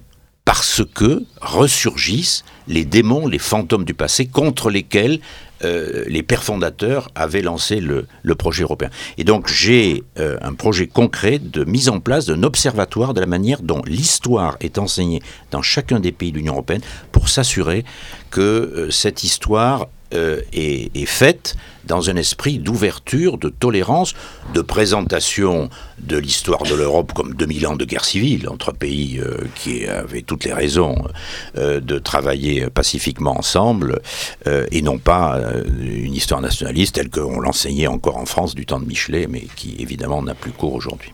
S3: parce que ressurgissent les démons, les fantômes du passé contre lesquels euh, les pères fondateurs avaient lancé le, projet européen. Et donc j'ai euh, un projet concret de mise en place d'un observatoire de la manière dont l'histoire est enseignée dans chacun des pays de l'Union européenne pour s'assurer que euh, cette histoire est, est faite dans un esprit d'ouverture, de tolérance, de présentation de l'histoire de l'Europe comme 2000 ans de guerre civile entre pays euh, qui avaient toutes les raisons euh, de travailler pacifiquement ensemble euh, et non pas une histoire nationaliste telle qu'on l'enseignait encore en France du temps de Michelet, mais qui évidemment n'a plus cours aujourd'hui.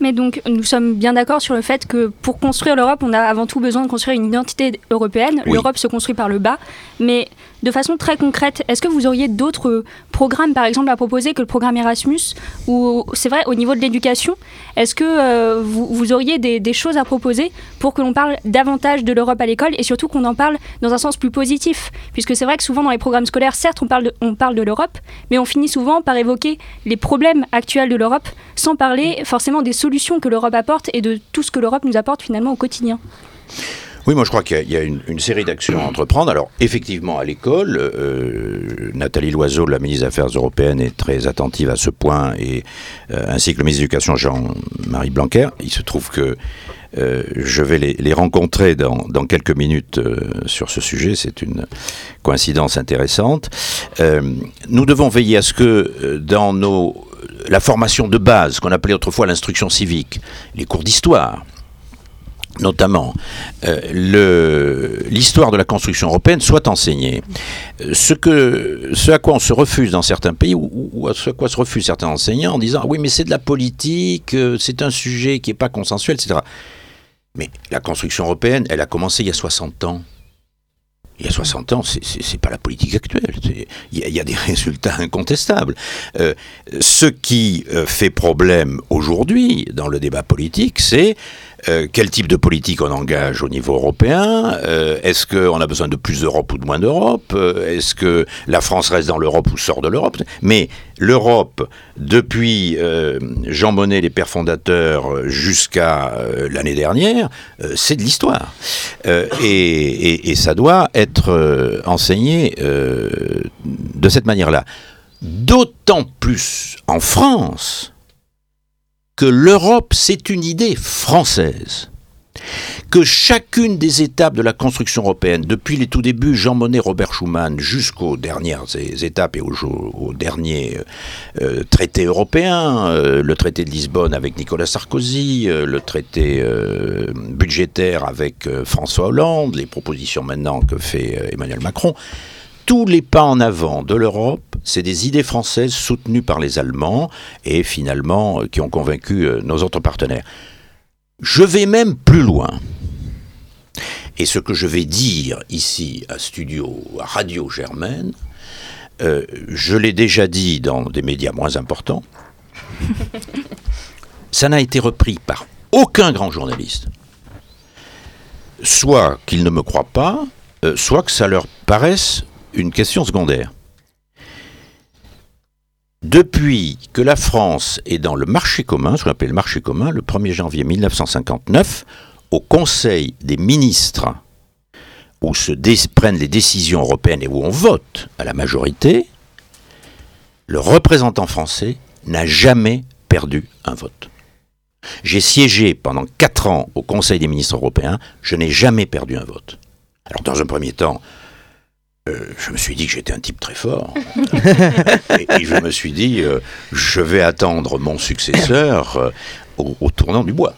S2: Mais donc, nous sommes bien d'accord sur le fait que pour construire l'Europe, on a avant tout besoin de construire une identité européenne. L'Europe se construit par le bas. Mais de façon très concrète, est-ce que vous auriez d'autres programmes, par exemple, à proposer que le programme Erasmus Ou c'est vrai, au niveau de l'éducation, est-ce que euh, vous, auriez des, choses à proposer pour que l'on parle davantage de l'Europe à l'école et surtout qu'on en parle dans un sens plus positif? Puisque c'est vrai que souvent dans les programmes scolaires, certes, on parle on parle de l'Europe, mais on finit souvent par évoquer les problèmes actuels de l'Europe sans parler forcément des solutions que l'Europe apporte et de tout ce que l'Europe nous apporte finalement au quotidien.
S3: Oui, moi je crois qu'il y a une, série d'actions à entreprendre. Alors effectivement, à l'école, euh, Nathalie Loiseau, la ministre des Affaires européennes, est très attentive à ce point, et euh, ainsi que le ministre de l'Éducation Jean-Marie Blanquer. Il se trouve que euh, je vais les, rencontrer dans, quelques minutes sur ce sujet. C'est une coïncidence intéressante. nous devons veiller à ce que dans nos la formation de base, qu'on appelait autrefois l'instruction civique, les cours d'histoire, notamment euh, l'histoire de la construction européenne soit enseignée. Ce, que, ce à quoi on se refuse dans certains pays, ou, à ce à quoi se refusent certains enseignants en disant oui mais c'est de la politique, euh, c'est un sujet qui n'est pas consensuel, etc. Mais la construction européenne, elle a commencé il y a 60 ans. Il y a 60 ans, c'est pas la politique actuelle. Il y, a des résultats incontestables. Euh, ce qui fait problème aujourd'hui dans le débat politique, c'est euh, quel type de politique on engage au niveau européen? Euh, Est-ce qu'on a besoin de plus d'Europe ou de moins d'Europe? Euh, Est-ce que la France reste dans l'Europe ou sort de l'Europe? Mais l'Europe, depuis Jean Monnet, les pères fondateurs, jusqu'à l'année dernière, c'est de l'histoire. Et, et, ça doit être enseigné de cette manière-là. D'autant plus en France que l'Europe, c'est une idée française. Que chacune des étapes de la construction européenne, depuis les tout débuts, Jean Monnet, Robert Schuman, jusqu'aux dernières étapes et au, au dernier euh, traité européen, euh, le traité de Lisbonne avec Nicolas Sarkozy, euh, le traité budgétaire avec François Hollande, les propositions maintenant que fait Emmanuel Macron, tous les pas en avant de l'Europe, c'est des idées françaises soutenues par les Allemands et finalement euh, qui ont convaincu euh, nos autres partenaires. Je vais même plus loin. Et ce que je vais dire ici à Studio, à Radio Germaine, euh, je l'ai déjà dit dans des médias moins importants, ça n'a été repris par aucun grand journaliste. Soit qu'ils ne me croient pas, soit que ça leur paraisse une question secondaire. Depuis que la France est dans le marché commun, ce qu'on appelle le marché commun, le 1er janvier 1959, au Conseil des ministres, où se prennent les décisions européennes et où on vote à la majorité, le représentant français n'a jamais perdu un vote. J'ai siégé pendant quatre ans au Conseil des ministres européens, je n'ai jamais perdu un vote. Alors dans un premier temps, euh, je me suis dit que j'étais un type très fort. et, je me suis dit, euh, je vais attendre mon successeur euh, au, tournant du bois.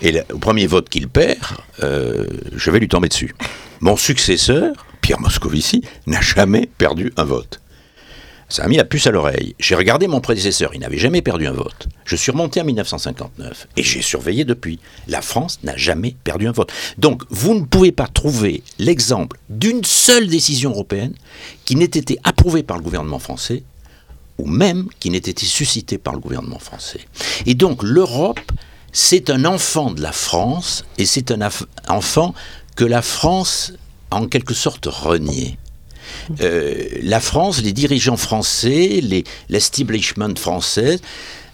S3: Et au premier vote qu'il perd, je vais lui tomber dessus. Mon successeur, Pierre Moscovici, n'a jamais perdu un vote. Ça a mis la puce à l'oreille. J'ai regardé mon prédécesseur, il n'avait jamais perdu un vote. Je suis remonté en 1959 et j'ai surveillé depuis. La France n'a jamais perdu un vote. Donc vous ne pouvez pas trouver l'exemple d'une seule décision européenne qui n'ait été approuvée par le gouvernement français ou même qui n'ait été suscitée par le gouvernement français. Et donc l'Europe, c'est un enfant de la France et c'est un enfant que la France a en quelque sorte renié. Euh, la France, les dirigeants français, l'establishment français,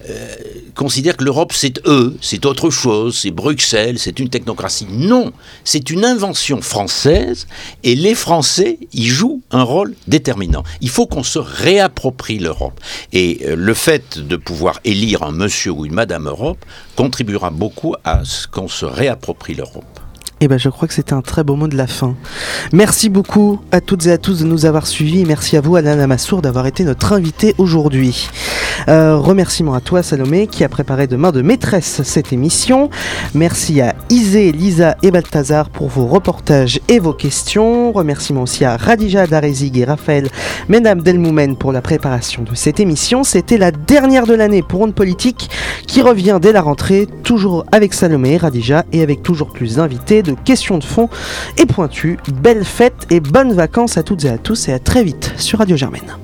S3: euh, considèrent que l'Europe c'est eux, c'est autre chose, c'est Bruxelles, c'est une technocratie. Non, c'est une invention française et les Français y jouent un rôle déterminant. Il faut qu'on se réapproprie l'Europe. Et euh, le fait de pouvoir élire un monsieur ou une madame Europe contribuera beaucoup à ce qu'on se réapproprie l'Europe.
S1: Et eh ben je crois que c'était un très beau mot de la fin. Merci beaucoup à toutes et à tous de nous avoir suivis merci à vous Alain Lamassour d'avoir été notre invité aujourd'hui. Euh, remerciements à toi Salomé qui a préparé de main de maîtresse cette émission. Merci à Isée, Lisa et Balthazar pour vos reportages et vos questions. Remerciements aussi à Radija Darezig et Raphaël Menam Delmoumen pour la préparation de cette émission. C'était la dernière de l'année pour Onde Politique qui revient dès la rentrée, toujours avec Salomé, Radija et avec toujours plus d'invités questions de fond et pointues. Belles fêtes et bonnes vacances à toutes et à tous et à très vite sur Radio Germaine.